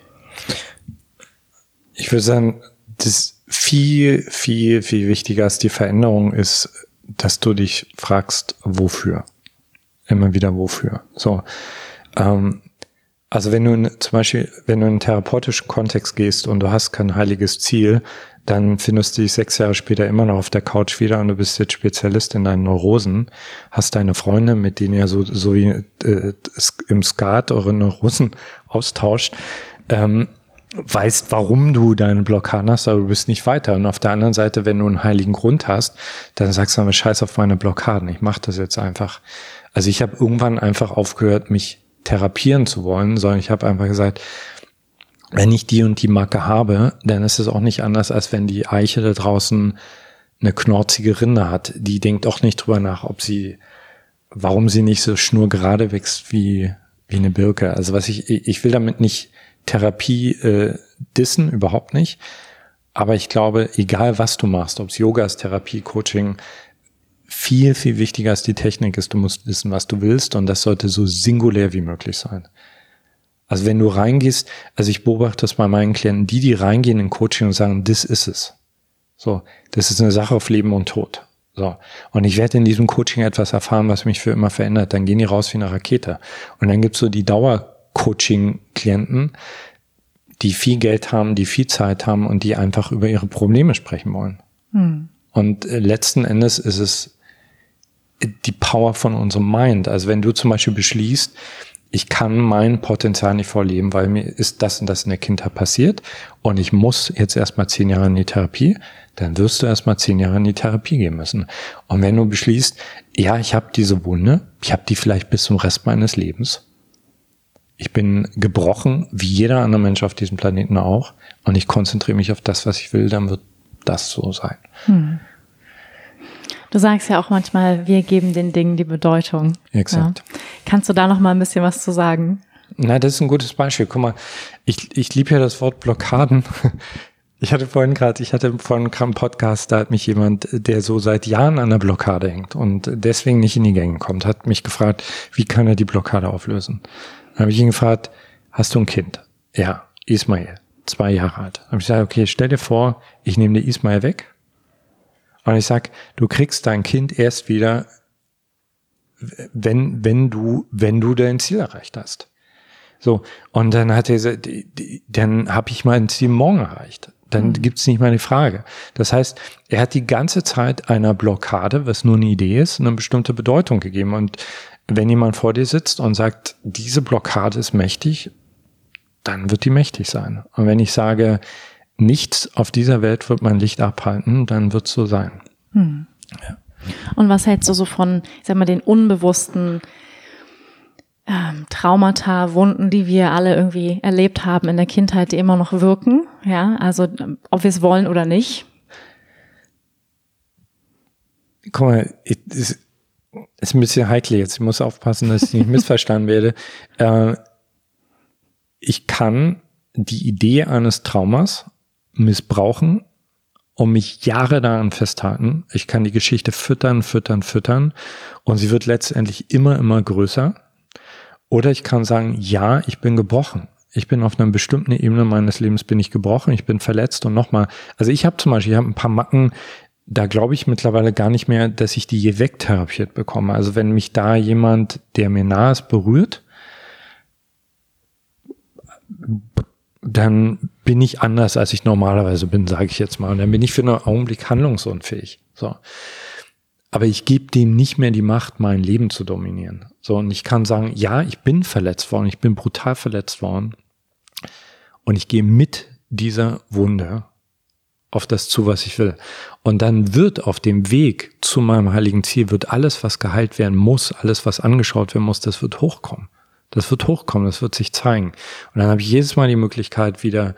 Ich würde sagen, das viel, viel, viel wichtiger als die Veränderung ist, dass du dich fragst, wofür? Immer wieder wofür? So. Ähm, also wenn du zum Beispiel, wenn du in einen therapeutischen Kontext gehst und du hast kein heiliges Ziel, dann findest du dich sechs Jahre später immer noch auf der Couch wieder und du bist jetzt Spezialist in deinen Neurosen, hast deine Freunde, mit denen ihr so, so wie äh, im Skat eure Neurosen austauscht, ähm, weißt, warum du deine Blockaden hast, aber du bist nicht weiter. Und auf der anderen Seite, wenn du einen heiligen Grund hast, dann sagst du aber scheiß auf meine Blockaden, ich mache das jetzt einfach. Also ich habe irgendwann einfach aufgehört, mich therapieren zu wollen, sondern ich habe einfach gesagt, wenn ich die und die Macke habe, dann ist es auch nicht anders, als wenn die Eiche da draußen eine knorzige Rinde hat. Die denkt auch nicht drüber nach, ob sie, warum sie nicht so schnurgerade wächst wie, wie eine Birke. Also was ich, ich will damit nicht Therapie äh, dissen, überhaupt nicht. Aber ich glaube, egal was du machst, ob es Yoga ist, Therapie, Coaching, viel, viel wichtiger als die Technik ist, du musst wissen, was du willst und das sollte so singulär wie möglich sein. Also wenn du reingehst, also ich beobachte das bei meinen Klienten, die, die reingehen in Coaching und sagen, das ist es. So, das ist eine Sache auf Leben und Tod. So. Und ich werde in diesem Coaching etwas erfahren, was mich für immer verändert. Dann gehen die raus wie eine Rakete. Und dann gibt's so die Dauer-Coaching-Klienten, die viel Geld haben, die viel Zeit haben und die einfach über ihre Probleme sprechen wollen. Hm. Und äh, letzten Endes ist es die Power von unserem Mind. Also wenn du zum Beispiel beschließt, ich kann mein Potenzial nicht vorleben, weil mir ist das und das in der Kindheit passiert und ich muss jetzt erstmal zehn Jahre in die Therapie, dann wirst du erstmal zehn Jahre in die Therapie gehen müssen. Und wenn du beschließt, ja, ich habe diese Wunde, ich habe die vielleicht bis zum Rest meines Lebens. Ich bin gebrochen, wie jeder andere Mensch auf diesem Planeten auch, und ich konzentriere mich auf das, was ich will, dann wird das so sein. Hm. Du sagst ja auch manchmal, wir geben den Dingen die Bedeutung. Exakt. Ja. Kannst du da noch mal ein bisschen was zu sagen? Na, das ist ein gutes Beispiel. Guck mal, ich, ich liebe ja das Wort Blockaden. Ich hatte vorhin gerade, ich hatte vorhin einen Podcast, da hat mich jemand, der so seit Jahren an der Blockade hängt und deswegen nicht in die Gänge kommt, hat mich gefragt, wie kann er die Blockade auflösen? Dann habe ich ihn gefragt, hast du ein Kind? Ja, Ismail, zwei Jahre alt. Habe ich gesagt, okay, stell dir vor, ich nehme dir Ismail weg und ich sag, du kriegst dein Kind erst wieder, wenn, wenn du, wenn du dein Ziel erreicht hast. So, und dann hat er gesagt, dann habe ich mein Ziel morgen erreicht. Dann mhm. gibt's nicht mal eine Frage. Das heißt, er hat die ganze Zeit einer Blockade, was nur eine Idee ist, eine bestimmte Bedeutung gegeben. Und wenn jemand vor dir sitzt und sagt, diese Blockade ist mächtig, dann wird die mächtig sein. Und wenn ich sage, nichts auf dieser Welt wird mein Licht abhalten, dann wird es so sein. Hm. Ja. Und was hältst du so von, ich sag mal, den unbewussten ähm, Traumata, Wunden, die wir alle irgendwie erlebt haben in der Kindheit, die immer noch wirken? Ja, also ob wir es wollen oder nicht. Guck mal, es ist ein bisschen heikel jetzt. Ich muss aufpassen, dass ich nicht missverstanden werde. Äh, ich kann die Idee eines Traumas missbrauchen und mich Jahre daran festhalten. Ich kann die Geschichte füttern, füttern, füttern und sie wird letztendlich immer, immer größer. Oder ich kann sagen, ja, ich bin gebrochen. Ich bin auf einer bestimmten Ebene meines Lebens bin ich gebrochen, ich bin verletzt und nochmal, also ich habe zum Beispiel, ich habe ein paar Macken, da glaube ich mittlerweile gar nicht mehr, dass ich die je wegtherapiert bekomme. Also wenn mich da jemand, der mir nahe ist, berührt, dann bin ich anders, als ich normalerweise bin, sage ich jetzt mal. Und dann bin ich für einen Augenblick handlungsunfähig. So. Aber ich gebe dem nicht mehr die Macht, mein Leben zu dominieren. So, und ich kann sagen, ja, ich bin verletzt worden, ich bin brutal verletzt worden. Und ich gehe mit dieser Wunde auf das zu, was ich will. Und dann wird auf dem Weg zu meinem heiligen Ziel, wird alles, was geheilt werden muss, alles, was angeschaut werden muss, das wird hochkommen. Das wird hochkommen, das wird sich zeigen. Und dann habe ich jedes Mal die Möglichkeit, wieder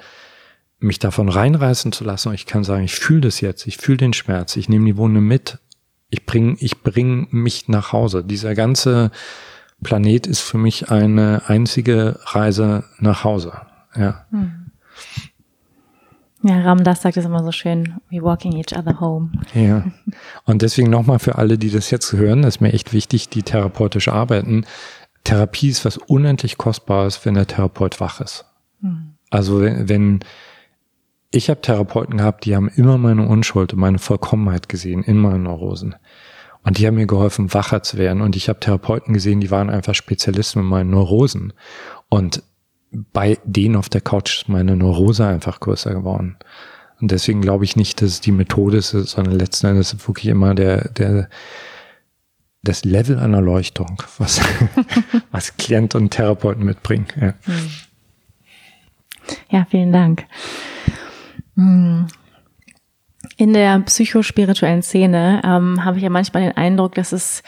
mich davon reinreißen zu lassen. Und ich kann sagen, ich fühle das jetzt, ich fühle den Schmerz, ich nehme die Wunde mit, ich bringe ich bring mich nach Hause. Dieser ganze Planet ist für mich eine einzige Reise nach Hause. Ja. Hm. Ja, Ramdas sagt es immer so schön, we walking each other home. Ja. Und deswegen nochmal für alle, die das jetzt hören, ist mir echt wichtig, die therapeutisch arbeiten. Therapie ist was unendlich Kostbares, wenn der Therapeut wach ist. Mhm. Also wenn, wenn ich habe Therapeuten gehabt, die haben immer meine Unschuld und meine Vollkommenheit gesehen in meinen Neurosen. Und die haben mir geholfen, wacher zu werden. Und ich habe Therapeuten gesehen, die waren einfach Spezialisten in meinen Neurosen. Und bei denen auf der Couch ist meine Neurose einfach größer geworden. Und deswegen glaube ich nicht, dass es die Methode ist, sondern letzten Endes ist wirklich immer der, der, das Level an Erleuchtung, was, was Klient und Therapeuten mitbringen. Ja, hm. ja vielen Dank. Hm. In der psychospirituellen Szene ähm, habe ich ja manchmal den Eindruck, dass es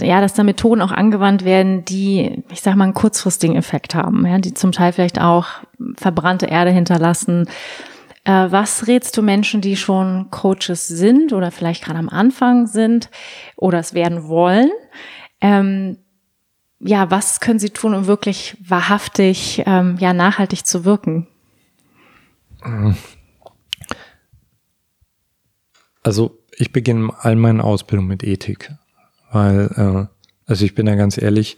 ja, dass da Methoden auch angewandt werden, die, ich sag mal, einen kurzfristigen Effekt haben, ja, die zum Teil vielleicht auch verbrannte Erde hinterlassen. Äh, was rätst du Menschen, die schon Coaches sind oder vielleicht gerade am Anfang sind oder es werden wollen? Ähm, ja, was können sie tun, um wirklich wahrhaftig, ähm, ja, nachhaltig zu wirken? Also ich beginne all meine Ausbildung mit Ethik weil, äh, also ich bin da ganz ehrlich,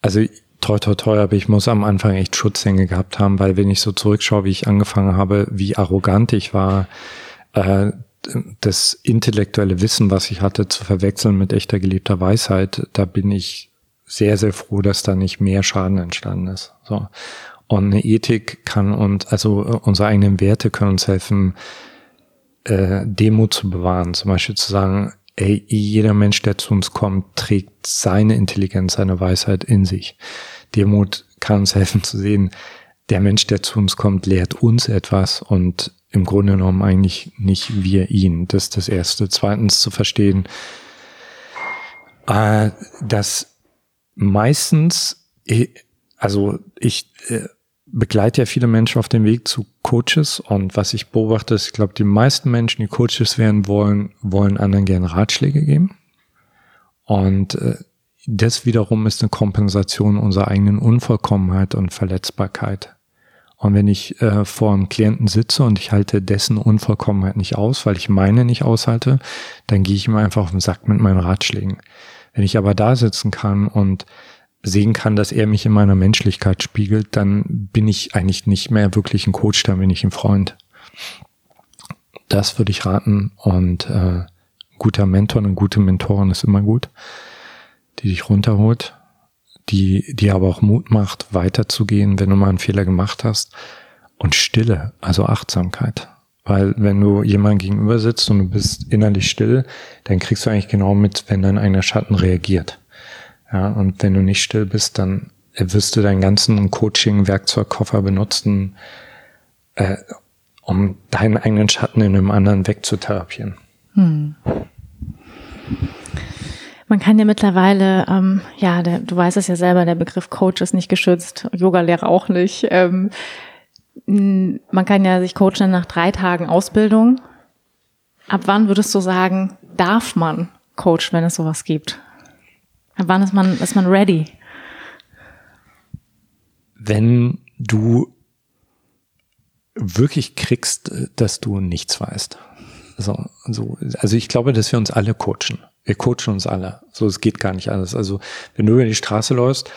also toi toi toi, aber ich muss am Anfang echt Schutzhänge gehabt haben, weil wenn ich so zurückschaue, wie ich angefangen habe, wie arrogant ich war, äh, das intellektuelle Wissen, was ich hatte, zu verwechseln mit echter gelebter Weisheit, da bin ich sehr, sehr froh, dass da nicht mehr Schaden entstanden ist. So. Und eine Ethik kann und also unsere eigenen Werte können uns helfen, äh, Demut zu bewahren. Zum Beispiel zu sagen, ey, jeder Mensch, der zu uns kommt, trägt seine Intelligenz, seine Weisheit in sich. Demut kann uns helfen zu sehen, der Mensch, der zu uns kommt, lehrt uns etwas und im Grunde genommen eigentlich nicht wir ihn. Das ist das Erste. Zweitens zu verstehen, äh, dass meistens, also ich äh, begleite ja viele Menschen auf dem Weg zu Coaches und was ich beobachte, ist, ich glaube, die meisten Menschen, die Coaches werden wollen, wollen anderen gerne Ratschläge geben. Und äh, das wiederum ist eine Kompensation unserer eigenen Unvollkommenheit und Verletzbarkeit. Und wenn ich äh, vor einem Klienten sitze und ich halte dessen Unvollkommenheit nicht aus, weil ich meine nicht aushalte, dann gehe ich ihm einfach auf den Sack mit meinen Ratschlägen. Wenn ich aber da sitzen kann und sehen kann, dass er mich in meiner Menschlichkeit spiegelt, dann bin ich eigentlich nicht mehr wirklich ein Coach, dann bin ich ein Freund. Das würde ich raten und äh, guter Mentor, eine gute Mentorin ist immer gut, die dich runterholt, die die aber auch Mut macht, weiterzugehen, wenn du mal einen Fehler gemacht hast und Stille, also Achtsamkeit. Weil wenn du jemandem gegenüber sitzt und du bist innerlich still, dann kriegst du eigentlich genau mit, wenn dein eigener Schatten reagiert. Ja, und wenn du nicht still bist, dann wirst du deinen ganzen Coaching-Werkzeugkoffer benutzen, äh, um deinen eigenen Schatten in einem anderen wegzutherapieren. Hm. Man kann ja mittlerweile, ähm, ja, der, du weißt es ja selber, der Begriff Coach ist nicht geschützt, Yogalehrer auch nicht. Ähm, man kann ja sich coachen nach drei Tagen Ausbildung. Ab wann würdest du sagen, darf man Coach, wenn es sowas gibt? Wann ist man, ist man ready? Wenn du wirklich kriegst, dass du nichts weißt. So, so. Also ich glaube, dass wir uns alle coachen. Wir coachen uns alle. So, es geht gar nicht anders. Also wenn du über die Straße läufst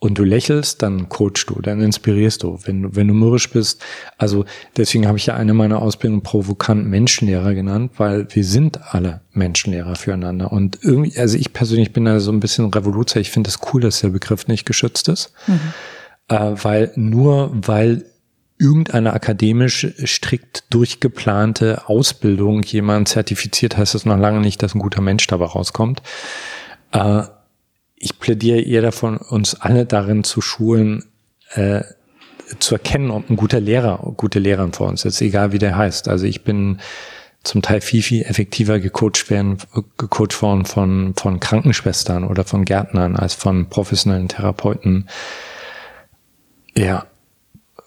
und du lächelst, dann coachst du, dann inspirierst du. Wenn du, wenn du mürrisch bist, also deswegen habe ich ja eine meiner Ausbildungen provokant Menschenlehrer genannt, weil wir sind alle Menschenlehrer füreinander. Und irgendwie, also ich persönlich bin da so ein bisschen Revoluzer. Ich finde es das cool, dass der Begriff nicht geschützt ist. Mhm. Äh, weil nur weil irgendeine akademisch strikt durchgeplante Ausbildung jemand zertifiziert, heißt es noch lange nicht, dass ein guter Mensch dabei rauskommt. Äh, ich plädiere eher davon, uns alle darin zu schulen, äh, zu erkennen, ob ein guter Lehrer, gute Lehrerin vor uns ist, egal wie der heißt. Also ich bin zum Teil viel, viel effektiver gecoacht werden, gecoacht worden von, von Krankenschwestern oder von Gärtnern als von professionellen Therapeuten. Ja,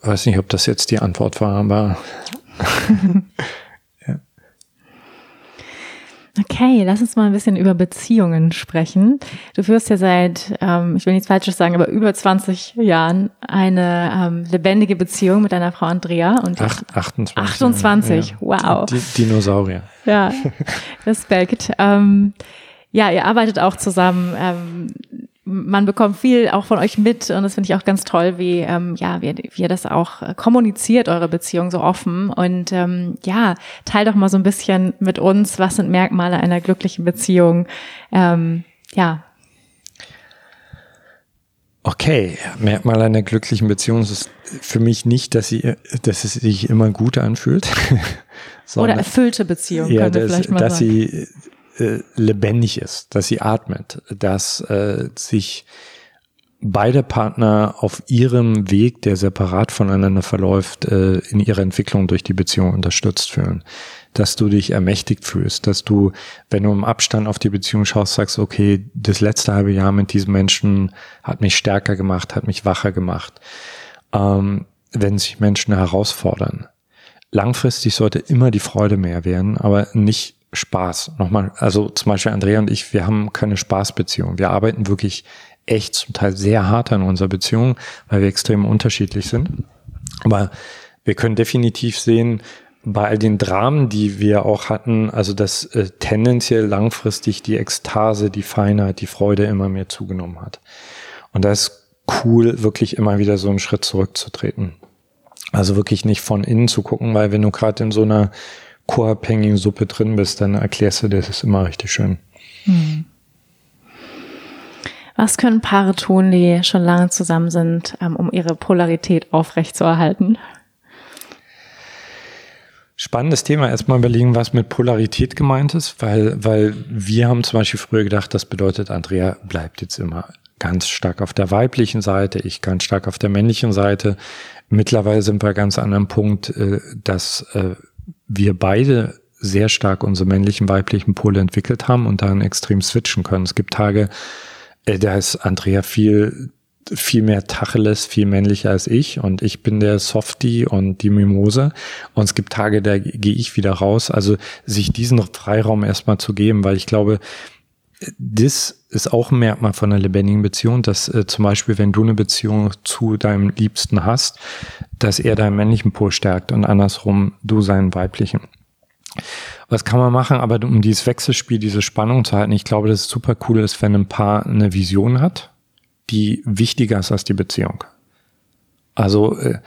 weiß nicht, ob das jetzt die Antwort war, aber Okay, lass uns mal ein bisschen über Beziehungen sprechen. Du führst ja seit, ähm, ich will nichts Falsches sagen, aber über 20 Jahren eine ähm, lebendige Beziehung mit deiner Frau Andrea. Und Ach, 28. 28, ja. wow. Die, Dinosaurier. Ja, Respekt. Ähm, ja, ihr arbeitet auch zusammen. Ähm, man bekommt viel auch von euch mit und das finde ich auch ganz toll, wie ähm, ja wie, wie ihr das auch äh, kommuniziert eure Beziehung so offen und ähm, ja teil doch mal so ein bisschen mit uns, was sind Merkmale einer glücklichen Beziehung, ähm, ja. Okay, Merkmal einer glücklichen Beziehung ist für mich nicht, dass sie, dass es sich immer gut anfühlt. Oder erfüllte Beziehung, ja, könnte dass, vielleicht mal dass sagen. sie äh, lebendig ist, dass sie atmet, dass äh, sich beide Partner auf ihrem Weg, der separat voneinander verläuft, äh, in ihrer Entwicklung durch die Beziehung unterstützt fühlen. Dass du dich ermächtigt fühlst, dass du, wenn du im Abstand auf die Beziehung schaust, sagst, okay, das letzte halbe Jahr mit diesem Menschen hat mich stärker gemacht, hat mich wacher gemacht. Ähm, wenn sich Menschen herausfordern. Langfristig sollte immer die Freude mehr werden, aber nicht Spaß. Nochmal, also zum Beispiel Andrea und ich, wir haben keine Spaßbeziehung. Wir arbeiten wirklich echt zum Teil sehr hart an unserer Beziehung, weil wir extrem unterschiedlich sind. Aber wir können definitiv sehen, bei all den Dramen, die wir auch hatten, also dass äh, tendenziell langfristig die Ekstase, die Feinheit, die Freude immer mehr zugenommen hat. Und da ist cool, wirklich immer wieder so einen Schritt zurückzutreten. Also wirklich nicht von innen zu gucken, weil wenn du gerade in so einer co-abhängigen Suppe drin bist, dann erklärst du dir das immer richtig schön. Hm. Was können Paare tun, die schon lange zusammen sind, ähm, um ihre Polarität aufrechtzuerhalten? Spannendes Thema. Erstmal überlegen, was mit Polarität gemeint ist, weil, weil wir haben zum Beispiel früher gedacht, das bedeutet, Andrea bleibt jetzt immer ganz stark auf der weiblichen Seite, ich ganz stark auf der männlichen Seite. Mittlerweile sind wir ganz an einem Punkt, äh, dass äh, wir beide sehr stark unsere männlichen, weiblichen Pole entwickelt haben und dann extrem switchen können. Es gibt Tage, äh, da ist Andrea viel viel mehr Tacheles, viel männlicher als ich und ich bin der Softie und die Mimose und es gibt Tage, da gehe ich wieder raus. Also sich diesen Freiraum erstmal zu geben, weil ich glaube, das ist auch ein Merkmal von einer lebendigen Beziehung, dass äh, zum Beispiel, wenn du eine Beziehung zu deinem Liebsten hast, dass er deinen männlichen Pol stärkt und andersrum du seinen weiblichen. Was kann man machen, aber um dieses Wechselspiel, diese Spannung zu halten, ich glaube, dass es super cool ist, wenn ein Paar eine Vision hat, die wichtiger ist als die Beziehung. Also äh,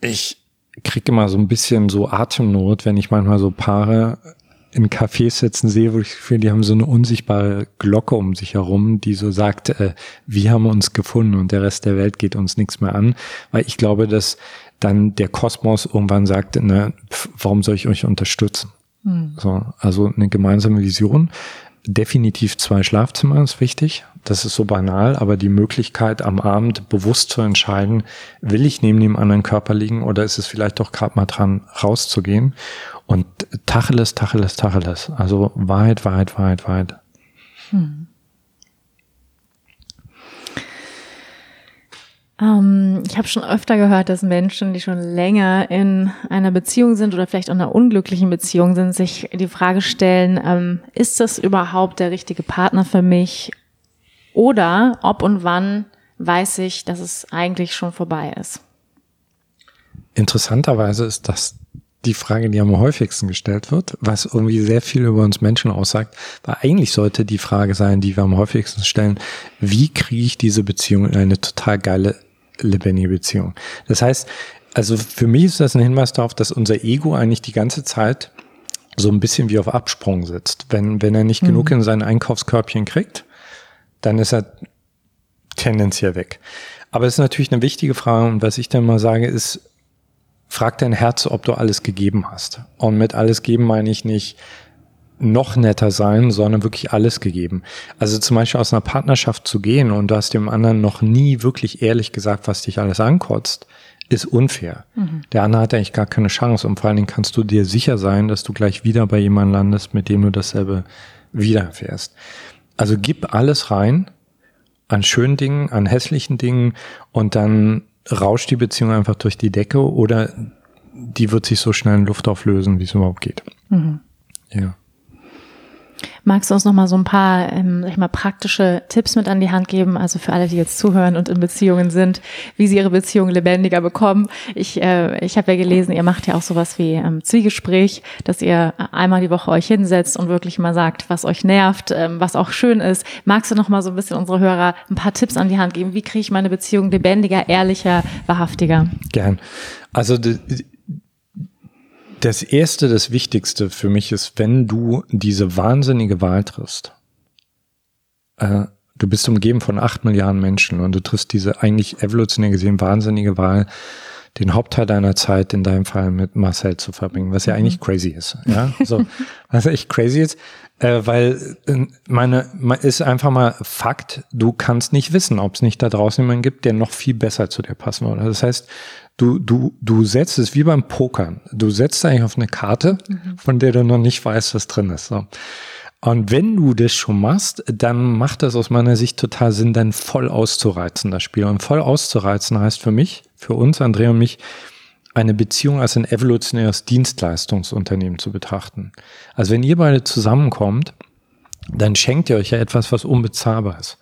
ich kriege immer so ein bisschen so Atemnot, wenn ich manchmal so Paare in Cafés sitzen sehe, wo ich finde, die haben so eine unsichtbare Glocke um sich herum, die so sagt, äh, wir haben uns gefunden und der Rest der Welt geht uns nichts mehr an. Weil ich glaube, dass dann der Kosmos irgendwann sagt, ne, warum soll ich euch unterstützen? Hm. So, also eine gemeinsame Vision. Definitiv zwei Schlafzimmer ist wichtig. Das ist so banal, aber die Möglichkeit am Abend bewusst zu entscheiden, will ich neben dem anderen Körper liegen oder ist es vielleicht doch gerade mal dran rauszugehen und Tacheles, Tacheles, Tacheles. Also Wahrheit, Wahrheit, Wahrheit, Wahrheit. Hm. Ähm, ich habe schon öfter gehört, dass Menschen, die schon länger in einer Beziehung sind oder vielleicht auch in einer unglücklichen Beziehung sind, sich die Frage stellen, ähm, ist das überhaupt der richtige Partner für mich? Oder ob und wann weiß ich, dass es eigentlich schon vorbei ist? Interessanterweise ist das die Frage, die am häufigsten gestellt wird, was irgendwie sehr viel über uns Menschen aussagt, weil eigentlich sollte die Frage sein, die wir am häufigsten stellen, wie kriege ich diese Beziehung in eine total geile, lebendige Beziehung? Das heißt, also für mich ist das ein Hinweis darauf, dass unser Ego eigentlich die ganze Zeit so ein bisschen wie auf Absprung sitzt. Wenn, wenn er nicht mhm. genug in sein Einkaufskörbchen kriegt, dann ist er tendenziell weg. Aber es ist natürlich eine wichtige Frage und was ich dann mal sage ist, frag dein Herz, ob du alles gegeben hast. Und mit alles geben meine ich nicht noch netter sein, sondern wirklich alles gegeben. Also zum Beispiel aus einer Partnerschaft zu gehen und du hast dem anderen noch nie wirklich ehrlich gesagt, was dich alles ankotzt, ist unfair. Mhm. Der andere hat eigentlich gar keine Chance und vor allen Dingen kannst du dir sicher sein, dass du gleich wieder bei jemandem landest, mit dem du dasselbe wiederfährst. Also gib alles rein an schönen Dingen, an hässlichen Dingen und dann rauscht die Beziehung einfach durch die Decke oder die wird sich so schnell in Luft auflösen, wie es überhaupt geht. Mhm. Ja. Magst du uns noch mal so ein paar, ähm, sag ich mal, praktische Tipps mit an die Hand geben? Also für alle, die jetzt zuhören und in Beziehungen sind, wie sie ihre Beziehung lebendiger bekommen. Ich, äh, ich habe ja gelesen, ihr macht ja auch sowas wie ähm, Zwiegespräch, dass ihr einmal die Woche euch hinsetzt und wirklich mal sagt, was euch nervt, ähm, was auch schön ist. Magst du noch mal so ein bisschen unsere Hörer ein paar Tipps an die Hand geben? Wie kriege ich meine Beziehung lebendiger, ehrlicher, wahrhaftiger? Gern. Also das erste, das Wichtigste für mich ist, wenn du diese wahnsinnige Wahl triffst, äh, du bist umgeben von acht Milliarden Menschen und du triffst diese eigentlich evolutionär gesehen wahnsinnige Wahl, den Hauptteil deiner Zeit in deinem Fall mit Marcel zu verbringen, was ja eigentlich mhm. crazy ist. Ja, so, was echt crazy ist, äh, weil äh, meine, ist einfach mal Fakt, du kannst nicht wissen, ob es nicht da draußen jemanden gibt, der noch viel besser zu dir passen würde. Das heißt, du, du, du setzt es wie beim Pokern. Du setzt eigentlich auf eine Karte, mhm. von der du noch nicht weißt, was drin ist. So. Und wenn du das schon machst, dann macht das aus meiner Sicht total Sinn, dann voll auszureizen, das Spiel. Und voll auszureizen heißt für mich, für uns, Andrea und mich, eine Beziehung als ein evolutionäres Dienstleistungsunternehmen zu betrachten. Also wenn ihr beide zusammenkommt, dann schenkt ihr euch ja etwas, was unbezahlbar ist.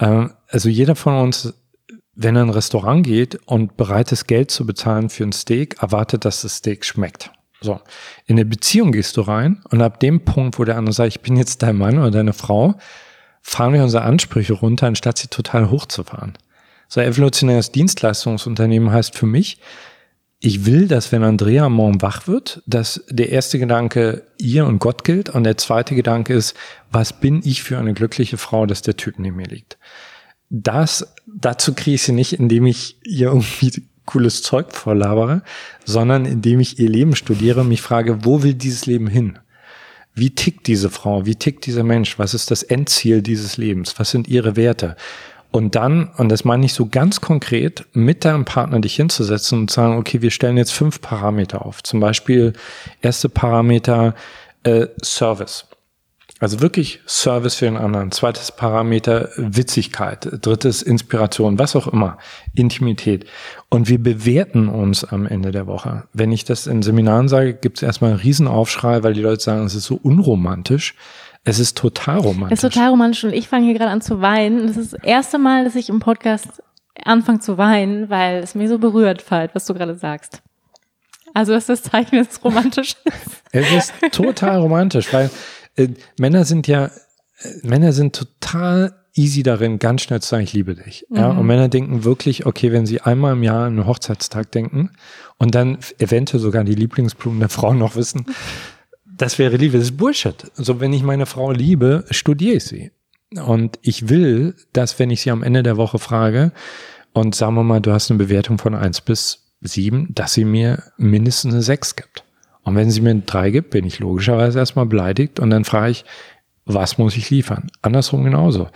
Ähm, also jeder von uns wenn er in ein Restaurant geht und bereit ist, Geld zu bezahlen für ein Steak, erwartet, dass das Steak schmeckt. So. In eine Beziehung gehst du rein und ab dem Punkt, wo der andere sagt, ich bin jetzt dein Mann oder deine Frau, fahren wir unsere Ansprüche runter, anstatt sie total hochzufahren. So evolutionäres Dienstleistungsunternehmen heißt für mich, ich will, dass wenn Andrea morgen wach wird, dass der erste Gedanke ihr und Gott gilt und der zweite Gedanke ist, was bin ich für eine glückliche Frau, dass der Typ neben mir liegt das, dazu kriege ich sie nicht, indem ich ihr irgendwie cooles Zeug vorlabere, sondern indem ich ihr Leben studiere und mich frage, wo will dieses Leben hin? Wie tickt diese Frau? Wie tickt dieser Mensch? Was ist das Endziel dieses Lebens? Was sind ihre Werte? Und dann, und das meine ich so ganz konkret, mit deinem Partner dich hinzusetzen und sagen, okay, wir stellen jetzt fünf Parameter auf. Zum Beispiel erste Parameter äh, Service. Also wirklich Service für den anderen. Zweites Parameter Witzigkeit. Drittes Inspiration, was auch immer. Intimität. Und wir bewerten uns am Ende der Woche. Wenn ich das in Seminaren sage, gibt es erstmal einen Riesenaufschrei, weil die Leute sagen, es ist so unromantisch. Es ist total romantisch. Es ist total romantisch und ich fange hier gerade an zu weinen. Das ist das erste Mal, dass ich im Podcast anfange zu weinen, weil es mich so berührt, Veit, was du gerade sagst. Also das ist das Zeichen, dass es romantisch ist. Es ist total romantisch, weil äh, Männer sind ja, äh, Männer sind total easy darin, ganz schnell zu sagen, ich liebe dich. Mhm. Ja, und Männer denken wirklich, okay, wenn sie einmal im Jahr an einen Hochzeitstag denken und dann eventuell sogar die Lieblingsblumen der Frau noch wissen, das wäre Liebe. Das ist Bullshit. Also wenn ich meine Frau liebe, studiere ich sie. Und ich will, dass wenn ich sie am Ende der Woche frage und sagen wir mal, du hast eine Bewertung von eins bis sieben, dass sie mir mindestens eine sechs gibt. Und wenn sie mir drei gibt, bin ich logischerweise erstmal beleidigt und dann frage ich, was muss ich liefern? Andersrum genauso.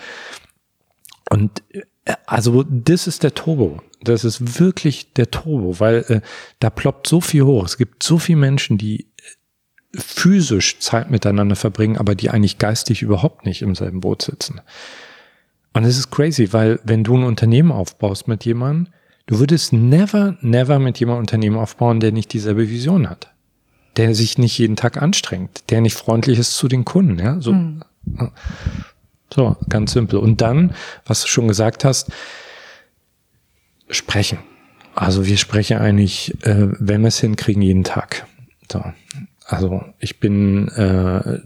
Und äh, also das ist der Turbo. Das ist wirklich der Turbo, weil äh, da ploppt so viel hoch. Es gibt so viele Menschen, die äh, physisch Zeit miteinander verbringen, aber die eigentlich geistig überhaupt nicht im selben Boot sitzen. Und es ist crazy, weil wenn du ein Unternehmen aufbaust mit jemandem, du würdest never, never mit jemandem Unternehmen aufbauen, der nicht dieselbe Vision hat der sich nicht jeden Tag anstrengt, der nicht freundlich ist zu den Kunden, ja, so. Mhm. So, ganz simpel. Und dann, was du schon gesagt hast, sprechen. Also wir sprechen eigentlich, äh, wenn wir es hinkriegen, jeden Tag. So. Also ich bin äh,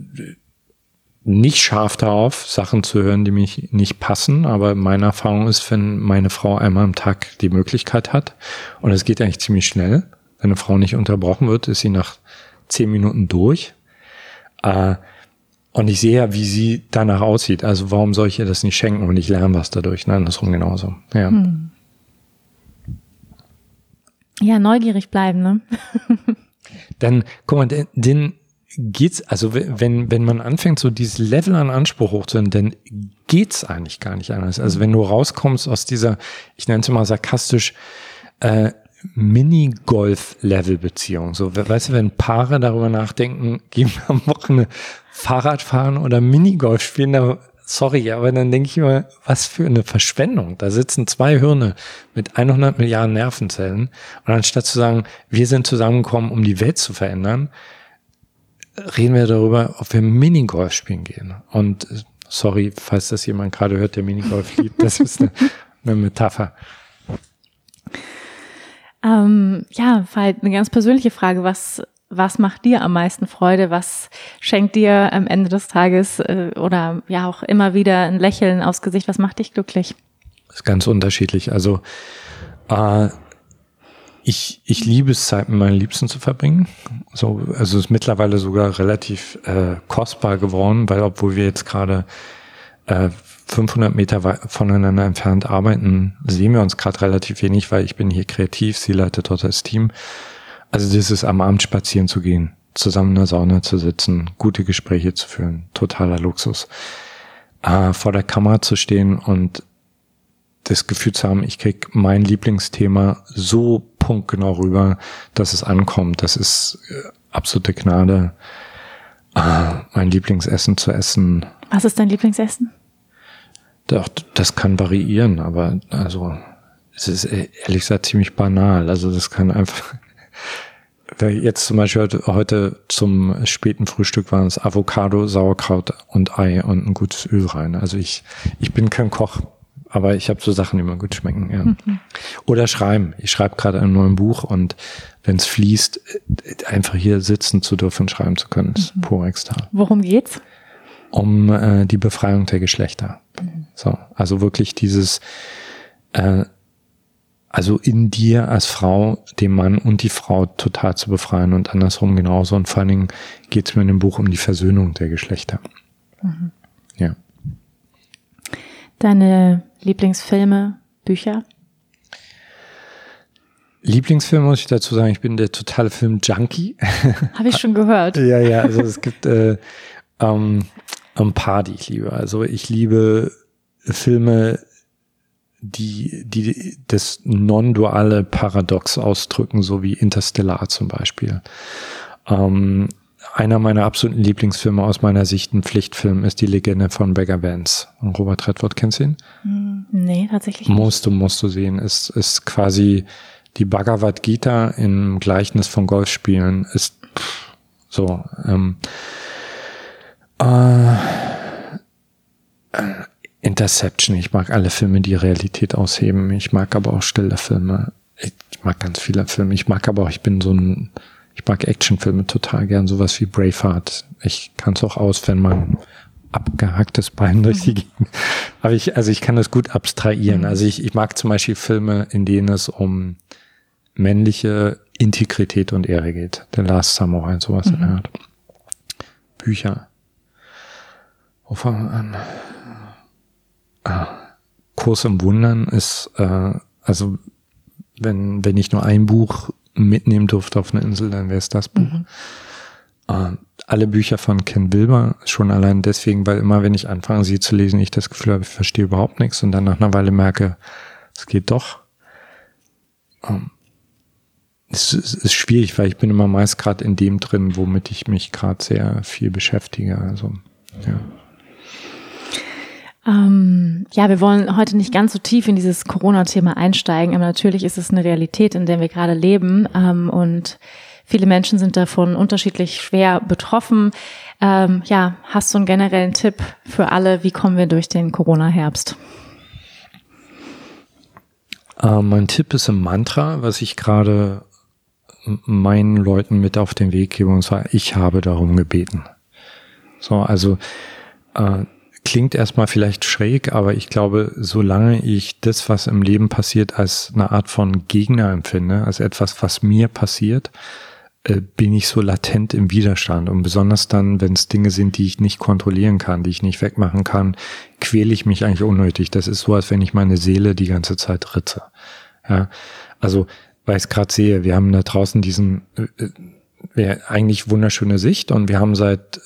nicht scharf darauf, Sachen zu hören, die mich nicht passen, aber meine Erfahrung ist, wenn meine Frau einmal am Tag die Möglichkeit hat, und es geht eigentlich ziemlich schnell, wenn eine Frau nicht unterbrochen wird, ist sie nach zehn Minuten durch. Äh, und ich sehe ja, wie sie danach aussieht. Also warum soll ich ihr das nicht schenken und ich lerne was dadurch? Nein, andersrum genauso. Ja. Hm. Ja, neugierig bleiben, ne? Dann, guck mal, den, den geht's, also wenn, wenn man anfängt, so dieses Level an Anspruch hochzunehmen, dann geht's eigentlich gar nicht anders. Also wenn du rauskommst aus dieser, ich nenne es mal sarkastisch, äh, Mini-Golf-Level-Beziehung. So, weißt du, wenn Paare darüber nachdenken, gehen wir am Wochenende Fahrrad fahren oder Minigolf spielen, da, sorry, aber dann denke ich immer, was für eine Verschwendung. Da sitzen zwei Hirne mit 100 Milliarden Nervenzellen und anstatt zu sagen, wir sind zusammengekommen, um die Welt zu verändern, reden wir darüber, ob wir Minigolf spielen gehen. Und sorry, falls das jemand gerade hört, der Minigolf liebt, das ist eine, eine Metapher. Ähm, ja, Veit, eine ganz persönliche Frage. Was, was macht dir am meisten Freude? Was schenkt dir am Ende des Tages äh, oder ja auch immer wieder ein Lächeln aufs Gesicht? Was macht dich glücklich? Das ist ganz unterschiedlich. Also äh, ich, ich liebe es, Zeit mit meinen Liebsten zu verbringen. So, also es ist mittlerweile sogar relativ äh, kostbar geworden, weil obwohl wir jetzt gerade äh, 500 Meter voneinander entfernt arbeiten, sehen wir uns gerade relativ wenig, weil ich bin hier kreativ, sie leitet dort das Team. Also das ist am Abend spazieren zu gehen, zusammen in der Sauna zu sitzen, gute Gespräche zu führen, totaler Luxus. Äh, vor der Kamera zu stehen und das Gefühl zu haben, ich krieg mein Lieblingsthema so punktgenau rüber, dass es ankommt. Das ist äh, absolute Gnade, äh, mein Lieblingsessen zu essen. Was ist dein Lieblingsessen? Doch, das kann variieren, aber also es ist äh, ehrlich gesagt ziemlich banal. Also das kann einfach jetzt zum Beispiel heute, heute zum späten Frühstück waren es Avocado, Sauerkraut und Ei und ein gutes Öl rein. Also ich, ich bin kein Koch, aber ich habe so Sachen, die mir gut schmecken. Ja. Mhm. Oder schreiben. Ich schreibe gerade ein neues Buch und wenn es fließt, einfach hier sitzen zu dürfen, schreiben zu können, ist mhm. pur extra. Worum geht's? Um äh, die Befreiung der Geschlechter. Mhm. So, also wirklich dieses, äh, also in dir als Frau den Mann und die Frau total zu befreien und andersrum genauso. Und vor allen Dingen geht es mir in dem Buch um die Versöhnung der Geschlechter. Mhm. Ja. Deine Lieblingsfilme, Bücher? Lieblingsfilm muss ich dazu sagen, ich bin der totale Film-Junkie. Habe ich schon gehört. ja, ja, also es gibt äh, ähm, ein paar, die ich liebe. Also ich liebe Filme, die, die das non-duale Paradox ausdrücken, so wie Interstellar zum Beispiel. Ähm, einer meiner absoluten Lieblingsfilme aus meiner Sicht, ein Pflichtfilm, ist die Legende von Beggar Vance. Und Robert Redford, kennst du ihn? Hm, nee, tatsächlich nicht. Musst du, musst du sehen. Ist, ist quasi die Bhagavad Gita im Gleichnis von Golfspielen. Ist pff, so. Ähm, äh, Interception. Ich mag alle Filme, die Realität ausheben. Ich mag aber auch stille Filme. Ich mag ganz viele Filme. Ich mag aber auch, ich bin so ein ich mag Actionfilme total gern, sowas wie Braveheart. Ich kann es auch aus, wenn man abgehacktes Bein durch die Gegend. Aber ich, also ich kann das gut abstrahieren. Also ich, ich mag zum Beispiel Filme, in denen es um männliche Integrität und Ehre geht. The Last Samurai, sowas mhm. in der Art. Bücher. Wo fangen wir an? Ah, Kurs im Wundern ist, äh, also wenn, wenn ich nur ein Buch mitnehmen durfte auf einer Insel, dann wäre es das Buch. Mhm. Äh, alle Bücher von Ken Wilber, schon allein deswegen, weil immer, wenn ich anfange, sie zu lesen, ich das Gefühl habe, ich verstehe überhaupt nichts und dann nach einer Weile merke, es geht doch. Ähm, es, es ist schwierig, weil ich bin immer meist gerade in dem drin, womit ich mich gerade sehr viel beschäftige. Also, ja. Ähm, ja, wir wollen heute nicht ganz so tief in dieses Corona-Thema einsteigen, aber natürlich ist es eine Realität, in der wir gerade leben ähm, und viele Menschen sind davon unterschiedlich schwer betroffen. Ähm, ja, hast du einen generellen Tipp für alle? Wie kommen wir durch den Corona-Herbst? Äh, mein Tipp ist ein Mantra, was ich gerade meinen Leuten mit auf den Weg gebe, und zwar, ich habe darum gebeten. So, also äh, klingt erstmal vielleicht schräg, aber ich glaube, solange ich das, was im Leben passiert, als eine Art von Gegner empfinde, als etwas, was mir passiert, äh, bin ich so latent im Widerstand. Und besonders dann, wenn es Dinge sind, die ich nicht kontrollieren kann, die ich nicht wegmachen kann, quäle ich mich eigentlich unnötig. Das ist so, als wenn ich meine Seele die ganze Zeit ritze. Ja, also, weil ich es gerade sehe, wir haben da draußen diesen, äh, äh, eigentlich wunderschöne Sicht und wir haben seit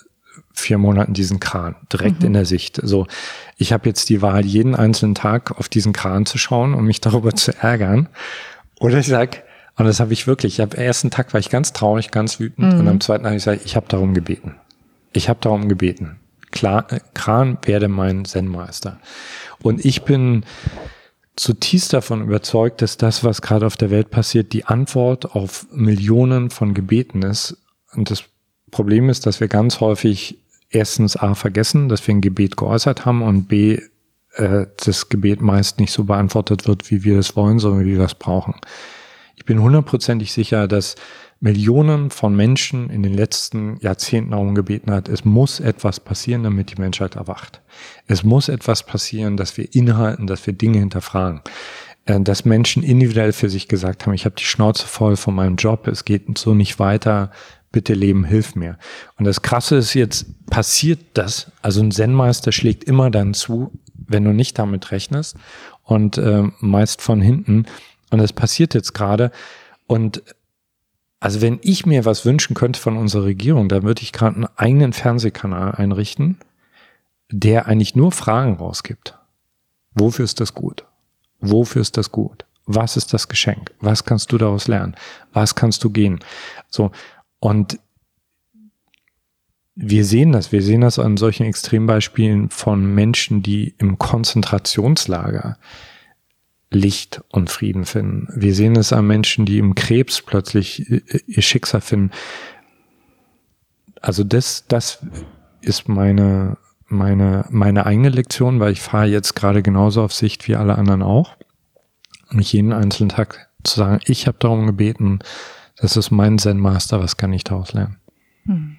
vier Monaten diesen Kran direkt mhm. in der Sicht. So, ich habe jetzt die Wahl, jeden einzelnen Tag auf diesen Kran zu schauen und mich darüber zu ärgern. Oder ich sag, und das habe ich wirklich. Am ersten Tag war ich ganz traurig, ganz wütend. Mhm. Und am zweiten habe ich gesagt, ich habe darum gebeten. Ich habe darum gebeten. Klar, äh, Kran werde mein Zen-Meister. Und ich bin zutiefst davon überzeugt, dass das, was gerade auf der Welt passiert, die Antwort auf Millionen von Gebeten ist. Und das Problem ist, dass wir ganz häufig erstens A vergessen, dass wir ein Gebet geäußert haben und B äh, das Gebet meist nicht so beantwortet wird, wie wir es wollen, sondern wie wir es brauchen. Ich bin hundertprozentig sicher, dass Millionen von Menschen in den letzten Jahrzehnten darum gebeten hat, es muss etwas passieren, damit die Menschheit erwacht. Es muss etwas passieren, dass wir innehalten, dass wir Dinge hinterfragen. Äh, dass Menschen individuell für sich gesagt haben, ich habe die Schnauze voll von meinem Job, es geht so nicht weiter, bitte Leben, hilf mir. Und das Krasse ist jetzt, passiert das, also ein Zen-Meister schlägt immer dann zu, wenn du nicht damit rechnest und äh, meist von hinten und das passiert jetzt gerade. Und also wenn ich mir was wünschen könnte von unserer Regierung, dann würde ich gerade einen eigenen Fernsehkanal einrichten, der eigentlich nur Fragen rausgibt. Wofür ist das gut? Wofür ist das gut? Was ist das Geschenk? Was kannst du daraus lernen? Was kannst du gehen? So. Und wir sehen das, wir sehen das an solchen Extrembeispielen von Menschen, die im Konzentrationslager Licht und Frieden finden. Wir sehen es an Menschen, die im Krebs plötzlich ihr Schicksal finden. Also das, das ist meine, meine, meine eigene Lektion, weil ich fahre jetzt gerade genauso auf Sicht wie alle anderen auch. Mich jeden einzelnen Tag zu sagen, ich habe darum gebeten, das ist mein Zen Master, was kann ich daraus lernen? Hm.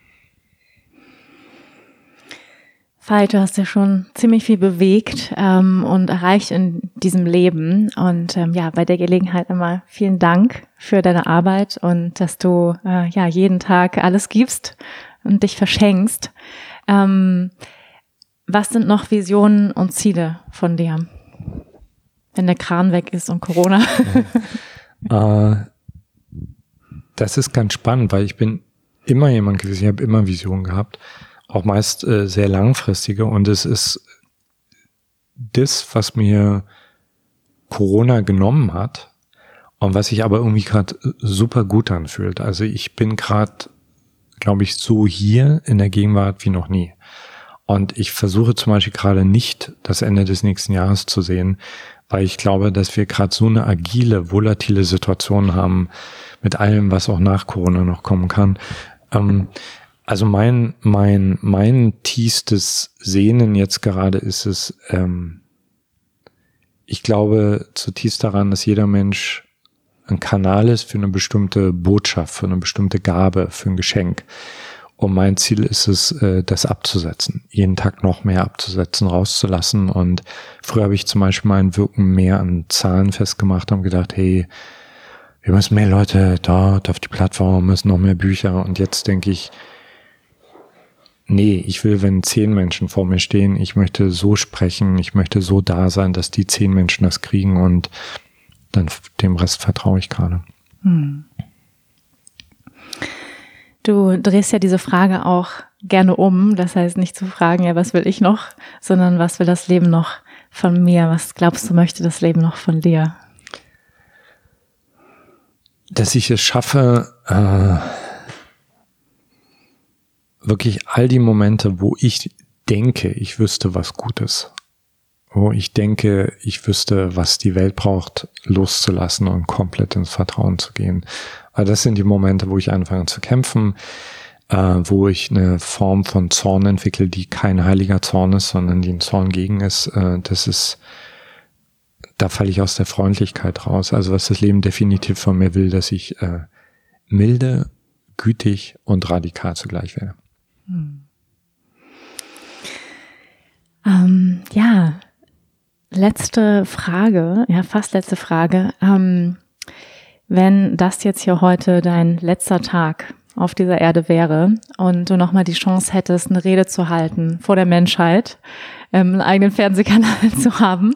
Veit, du hast ja schon ziemlich viel bewegt ähm, und erreicht in diesem Leben. Und ähm, ja, bei der Gelegenheit einmal vielen Dank für deine Arbeit und dass du äh, ja jeden Tag alles gibst und dich verschenkst. Ähm, was sind noch Visionen und Ziele von dir, wenn der Kran weg ist und Corona? äh, das ist ganz spannend, weil ich bin immer jemand gewesen, ich habe immer Visionen gehabt auch meist äh, sehr langfristige. Und es ist das, was mir Corona genommen hat und was sich aber irgendwie gerade super gut anfühlt. Also ich bin gerade, glaube ich, so hier in der Gegenwart wie noch nie. Und ich versuche zum Beispiel gerade nicht das Ende des nächsten Jahres zu sehen, weil ich glaube, dass wir gerade so eine agile, volatile Situation haben mit allem, was auch nach Corona noch kommen kann. Ähm, also mein, mein, mein tiefstes Sehnen jetzt gerade ist es, ähm, ich glaube zutiefst daran, dass jeder Mensch ein Kanal ist für eine bestimmte Botschaft, für eine bestimmte Gabe, für ein Geschenk. Und mein Ziel ist es, äh, das abzusetzen, jeden Tag noch mehr abzusetzen, rauszulassen. Und früher habe ich zum Beispiel mein Wirken mehr an Zahlen festgemacht und gedacht, hey, wir müssen mehr Leute dort auf die Plattform, müssen noch mehr Bücher. Und jetzt denke ich, nee, ich will, wenn zehn Menschen vor mir stehen, ich möchte so sprechen, ich möchte so da sein, dass die zehn Menschen das kriegen und dann dem Rest vertraue ich gerade. Hm. Du drehst ja diese Frage auch gerne um. Das heißt nicht zu fragen, ja, was will ich noch, sondern was will das Leben noch von mir? Was glaubst du, möchte das Leben noch von dir? Dass ich es schaffe, äh, wirklich all die Momente, wo ich denke, ich wüsste was Gutes, wo ich denke, ich wüsste, was die Welt braucht, loszulassen und komplett ins Vertrauen zu gehen. Weil das sind die Momente, wo ich anfange zu kämpfen, äh, wo ich eine Form von Zorn entwickle, die kein heiliger Zorn ist, sondern die ein Zorn gegen ist. Äh, das ist, da falle ich aus der Freundlichkeit raus. Also was das Leben definitiv von mir will, dass ich äh, milde, gütig und radikal zugleich wäre. Hm. Ähm, ja, letzte Frage, ja, fast letzte Frage. Ähm, wenn das jetzt hier heute dein letzter Tag auf dieser Erde wäre und du nochmal die Chance hättest, eine Rede zu halten vor der Menschheit, ähm, einen eigenen Fernsehkanal zu haben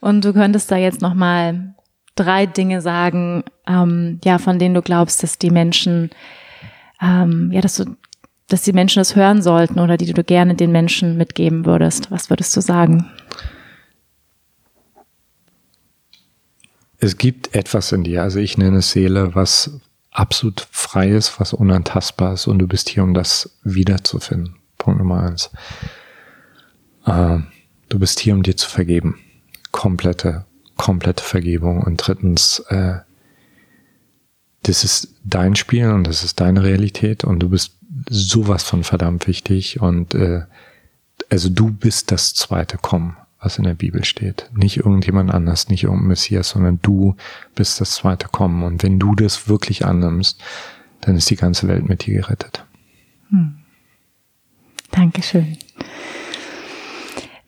und du könntest da jetzt nochmal drei Dinge sagen, ähm, ja, von denen du glaubst, dass die Menschen, ähm, ja, dass du, dass die Menschen das hören sollten oder die du gerne den Menschen mitgeben würdest. Was würdest du sagen? Es gibt etwas in dir, also ich nenne es Seele, was absolut frei ist, was unantastbar ist und du bist hier, um das wiederzufinden. Punkt Nummer eins. Äh, du bist hier, um dir zu vergeben. Komplette, komplette Vergebung. Und drittens, äh, das ist dein Spiel und das ist deine Realität und du bist sowas von verdammt wichtig und äh, also du bist das zweite Kommen was in der Bibel steht. Nicht irgendjemand anders, nicht irgendein Messias, sondern du bist das zweite Kommen. Und wenn du das wirklich annimmst, dann ist die ganze Welt mit dir gerettet. Hm. Dankeschön.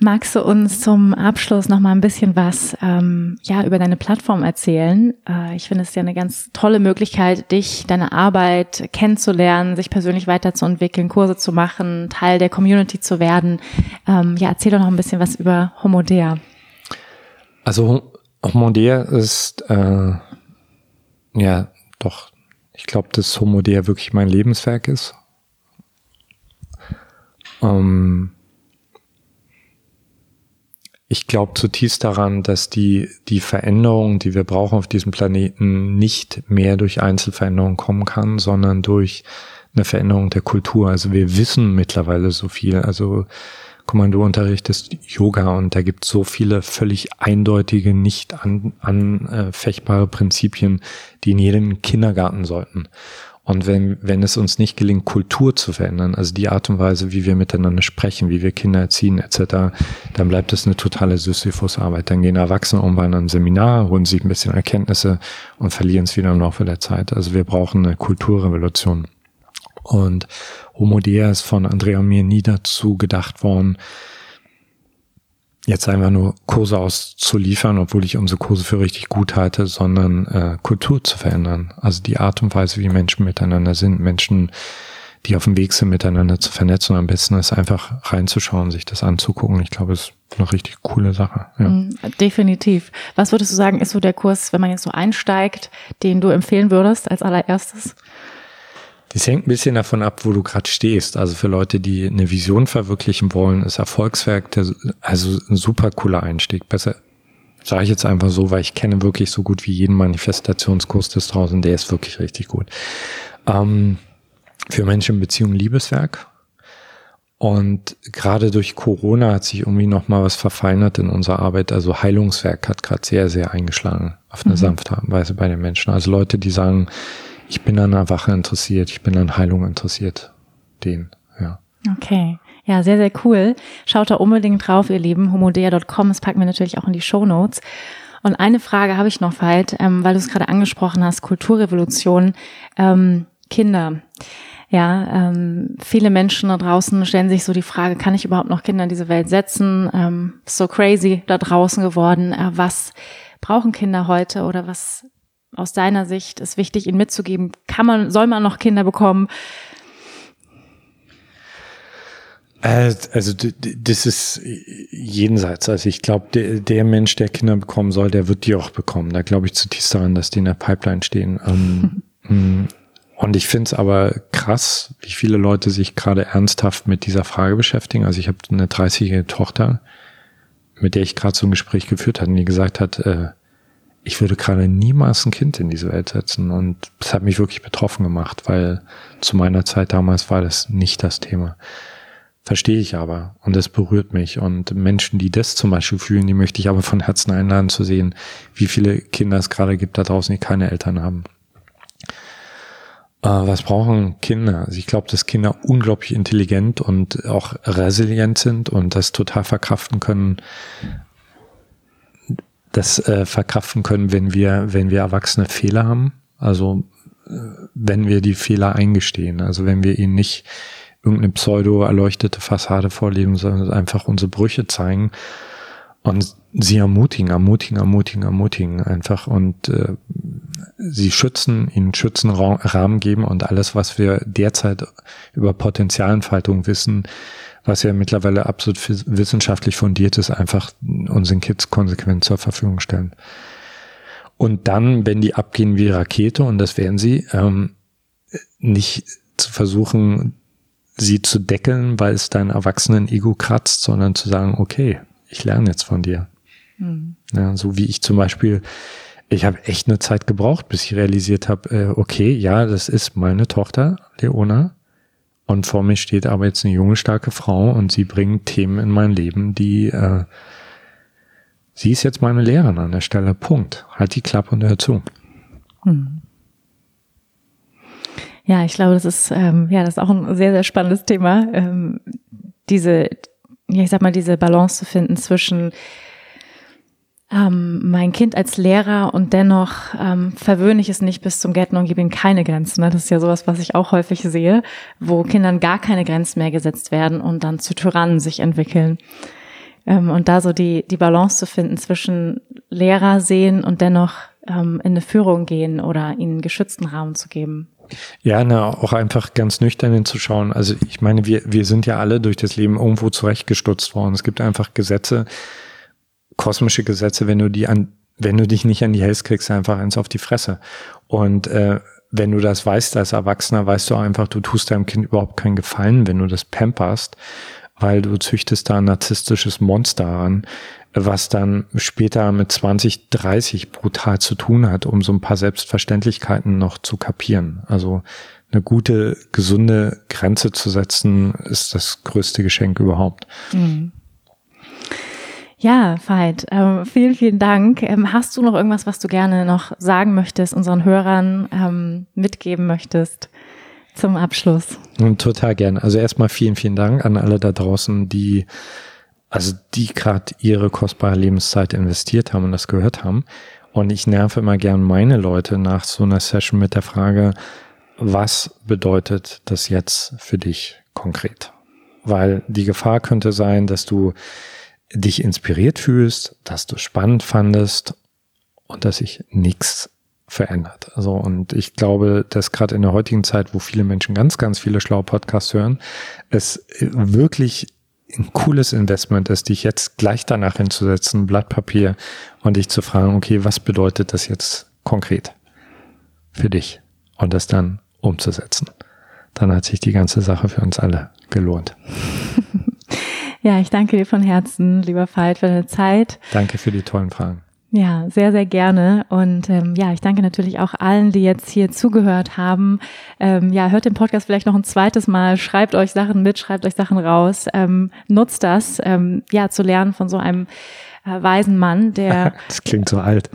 Magst du uns zum Abschluss noch mal ein bisschen was ähm, ja über deine Plattform erzählen? Äh, ich finde es ja eine ganz tolle Möglichkeit, dich, deine Arbeit kennenzulernen, sich persönlich weiterzuentwickeln, Kurse zu machen, Teil der Community zu werden. Ähm, ja, erzähl doch noch ein bisschen was über Homodea. Also Homodea ist äh, ja doch, ich glaube, dass Homodea wirklich mein Lebenswerk ist. Ähm, ich glaube zutiefst daran, dass die, die Veränderung, die wir brauchen auf diesem Planeten, nicht mehr durch Einzelveränderungen kommen kann, sondern durch eine Veränderung der Kultur. Also wir wissen mittlerweile so viel. Also du unterrichtest Yoga und da gibt es so viele völlig eindeutige, nicht anfechtbare an, äh, Prinzipien, die in jedem Kindergarten sollten. Und wenn, wenn es uns nicht gelingt, Kultur zu verändern, also die Art und Weise, wie wir miteinander sprechen, wie wir Kinder erziehen etc., dann bleibt es eine totale Sisyphus-Arbeit. Dann gehen Erwachsene irgendwann an ein Seminar, holen sich ein bisschen Erkenntnisse und verlieren es wieder im Laufe der Zeit. Also wir brauchen eine Kulturrevolution. Und Homo Dea ist von Andrea und mir nie dazu gedacht worden, jetzt einfach nur Kurse auszuliefern, obwohl ich unsere Kurse für richtig gut halte, sondern äh, Kultur zu verändern. Also die Art und Weise, wie Menschen miteinander sind, Menschen, die auf dem Weg sind, miteinander zu vernetzen. Und am besten ist einfach reinzuschauen, sich das anzugucken. Ich glaube, es ist eine richtig coole Sache. Ja. Mm, definitiv. Was würdest du sagen, ist so der Kurs, wenn man jetzt so einsteigt, den du empfehlen würdest als allererstes? Das hängt ein bisschen davon ab, wo du gerade stehst. Also für Leute, die eine Vision verwirklichen wollen, ist Erfolgswerk der, also ein super cooler Einstieg. Besser sage ich jetzt einfach so, weil ich kenne wirklich so gut wie jeden Manifestationskurs des draußen, der ist wirklich richtig gut. Ähm, für Menschen in Beziehung Liebeswerk. Und gerade durch Corona hat sich irgendwie noch mal was verfeinert in unserer Arbeit. Also Heilungswerk hat gerade sehr, sehr eingeschlagen auf eine mhm. sanfte Weise bei den Menschen. Also Leute, die sagen, ich bin an Erwache interessiert, ich bin an Heilung interessiert. Den, ja. Okay. Ja, sehr, sehr cool. Schaut da unbedingt drauf, ihr Lieben. homodea.com, das packen wir natürlich auch in die Show Notes. Und eine Frage habe ich noch, Veit, ähm, weil du es gerade angesprochen hast, Kulturrevolution, ähm, Kinder. Ja, ähm, viele Menschen da draußen stellen sich so die Frage, kann ich überhaupt noch Kinder in diese Welt setzen? Ähm, so crazy da draußen geworden. Äh, was brauchen Kinder heute oder was aus deiner Sicht ist wichtig, ihnen mitzugeben? Kann man, soll man noch Kinder bekommen? Äh, also das ist jenseits. Also ich glaube, der, der, Mensch, der Kinder bekommen soll, der wird die auch bekommen. Da glaube ich zutiefst daran, dass die in der Pipeline stehen. Ähm, mm, und ich finde es aber krass, wie viele Leute sich gerade ernsthaft mit dieser Frage beschäftigen. Also ich habe eine 30-jährige Tochter, mit der ich gerade so ein Gespräch geführt hatte, die gesagt hat, äh, ich würde gerade niemals ein Kind in diese Welt setzen. Und das hat mich wirklich betroffen gemacht, weil zu meiner Zeit damals war das nicht das Thema. Verstehe ich aber. Und das berührt mich. Und Menschen, die das zum Beispiel fühlen, die möchte ich aber von Herzen einladen zu sehen, wie viele Kinder es gerade gibt da draußen, die keine Eltern haben. Äh, was brauchen Kinder? Also ich glaube, dass Kinder unglaublich intelligent und auch resilient sind und das total verkraften können, das äh, verkraften können, wenn wir, wenn wir Erwachsene Fehler haben. Also wenn wir die Fehler eingestehen. Also wenn wir ihnen nicht irgendeine pseudo-erleuchtete Fassade vorleben, sondern einfach unsere Brüche zeigen und sie ermutigen, ermutigen, ermutigen, ermutigen einfach und äh, sie schützen, ihnen Schützenrahmen geben und alles, was wir derzeit über Potenzialentfaltung wissen, was ja mittlerweile absolut wissenschaftlich fundiert ist, einfach unseren Kids konsequent zur Verfügung stellen. Und dann, wenn die abgehen wie Rakete, und das werden sie, ähm, nicht zu versuchen, sie zu deckeln, weil es dein Erwachsenen-Ego kratzt, sondern zu sagen, okay, ich lerne jetzt von dir. Mhm. Ja, so wie ich zum Beispiel, ich habe echt eine Zeit gebraucht, bis ich realisiert habe, äh, okay, ja, das ist meine Tochter, Leona. Und vor mir steht aber jetzt eine junge, starke Frau und sie bringt Themen in mein Leben, die äh, sie ist jetzt meine Lehrerin an der Stelle. Punkt. Halt die Klappe und hör zu. Hm. Ja, ich glaube, das ist ähm, ja das ist auch ein sehr sehr spannendes Thema. Ähm, diese, ja, ich sag mal, diese Balance zu finden zwischen ähm, mein Kind als Lehrer und dennoch ähm, verwöhne ich es nicht bis zum Gärtner und gebe ihm keine Grenzen. Ne? Das ist ja sowas, was ich auch häufig sehe, wo Kindern gar keine Grenzen mehr gesetzt werden und dann zu Tyrannen sich entwickeln. Ähm, und da so die, die Balance zu finden zwischen Lehrer sehen und dennoch ähm, in eine Führung gehen oder ihnen geschützten Raum zu geben. Ja, na, auch einfach ganz nüchtern hinzuschauen. Also ich meine, wir, wir sind ja alle durch das Leben irgendwo zurechtgestutzt worden. Es gibt einfach Gesetze, kosmische Gesetze, wenn du die an, wenn du dich nicht an die hältst, kriegst einfach eins auf die Fresse. Und äh, wenn du das weißt als Erwachsener, weißt du einfach, du tust deinem Kind überhaupt keinen Gefallen, wenn du das pamperst, weil du züchtest da ein narzisstisches Monster an, was dann später mit 20, 30 brutal zu tun hat, um so ein paar Selbstverständlichkeiten noch zu kapieren. Also eine gute, gesunde Grenze zu setzen, ist das größte Geschenk überhaupt. Mhm. Ja, Veit, ähm, vielen, vielen Dank. Ähm, hast du noch irgendwas, was du gerne noch sagen möchtest, unseren Hörern ähm, mitgeben möchtest zum Abschluss? Total gerne. Also erstmal vielen, vielen Dank an alle da draußen, die also die gerade ihre kostbare Lebenszeit investiert haben und das gehört haben. Und ich nerve immer gern meine Leute nach so einer Session mit der Frage, was bedeutet das jetzt für dich konkret? Weil die Gefahr könnte sein, dass du dich inspiriert fühlst, dass du spannend fandest und dass sich nichts verändert. Also und ich glaube, dass gerade in der heutigen Zeit, wo viele Menschen ganz, ganz viele schlaue Podcasts hören, es wirklich ein cooles Investment ist, dich jetzt gleich danach hinzusetzen, Blatt Papier und dich zu fragen, okay, was bedeutet das jetzt konkret für dich und das dann umzusetzen. Dann hat sich die ganze Sache für uns alle gelohnt. Ja, ich danke dir von Herzen, lieber Veit, für deine Zeit. Danke für die tollen Fragen. Ja, sehr, sehr gerne. Und ähm, ja, ich danke natürlich auch allen, die jetzt hier zugehört haben. Ähm, ja, hört den Podcast vielleicht noch ein zweites Mal, schreibt euch Sachen mit, schreibt euch Sachen raus, ähm, nutzt das, ähm, ja, zu lernen von so einem äh, weisen Mann, der. das klingt so alt.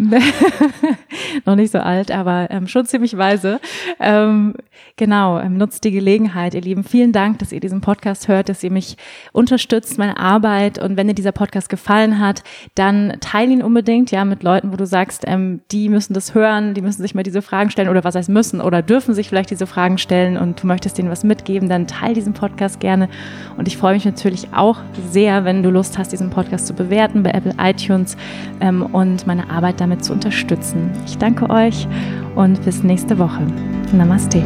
noch nicht so alt, aber ähm, schon ziemlich weise. Ähm, genau, ähm, nutzt die Gelegenheit, ihr Lieben. Vielen Dank, dass ihr diesen Podcast hört, dass ihr mich unterstützt, meine Arbeit. Und wenn dir dieser Podcast gefallen hat, dann teile ihn unbedingt, ja, mit Leuten, wo du sagst, ähm, die müssen das hören, die müssen sich mal diese Fragen stellen oder was heißt müssen oder dürfen sich vielleicht diese Fragen stellen und du möchtest denen was mitgeben, dann teile diesen Podcast gerne. Und ich freue mich natürlich auch sehr, wenn du Lust hast, diesen Podcast zu bewerten bei Apple iTunes ähm, und meine Arbeit damit zu unterstützen. Ich danke euch und bis nächste Woche. Namaste.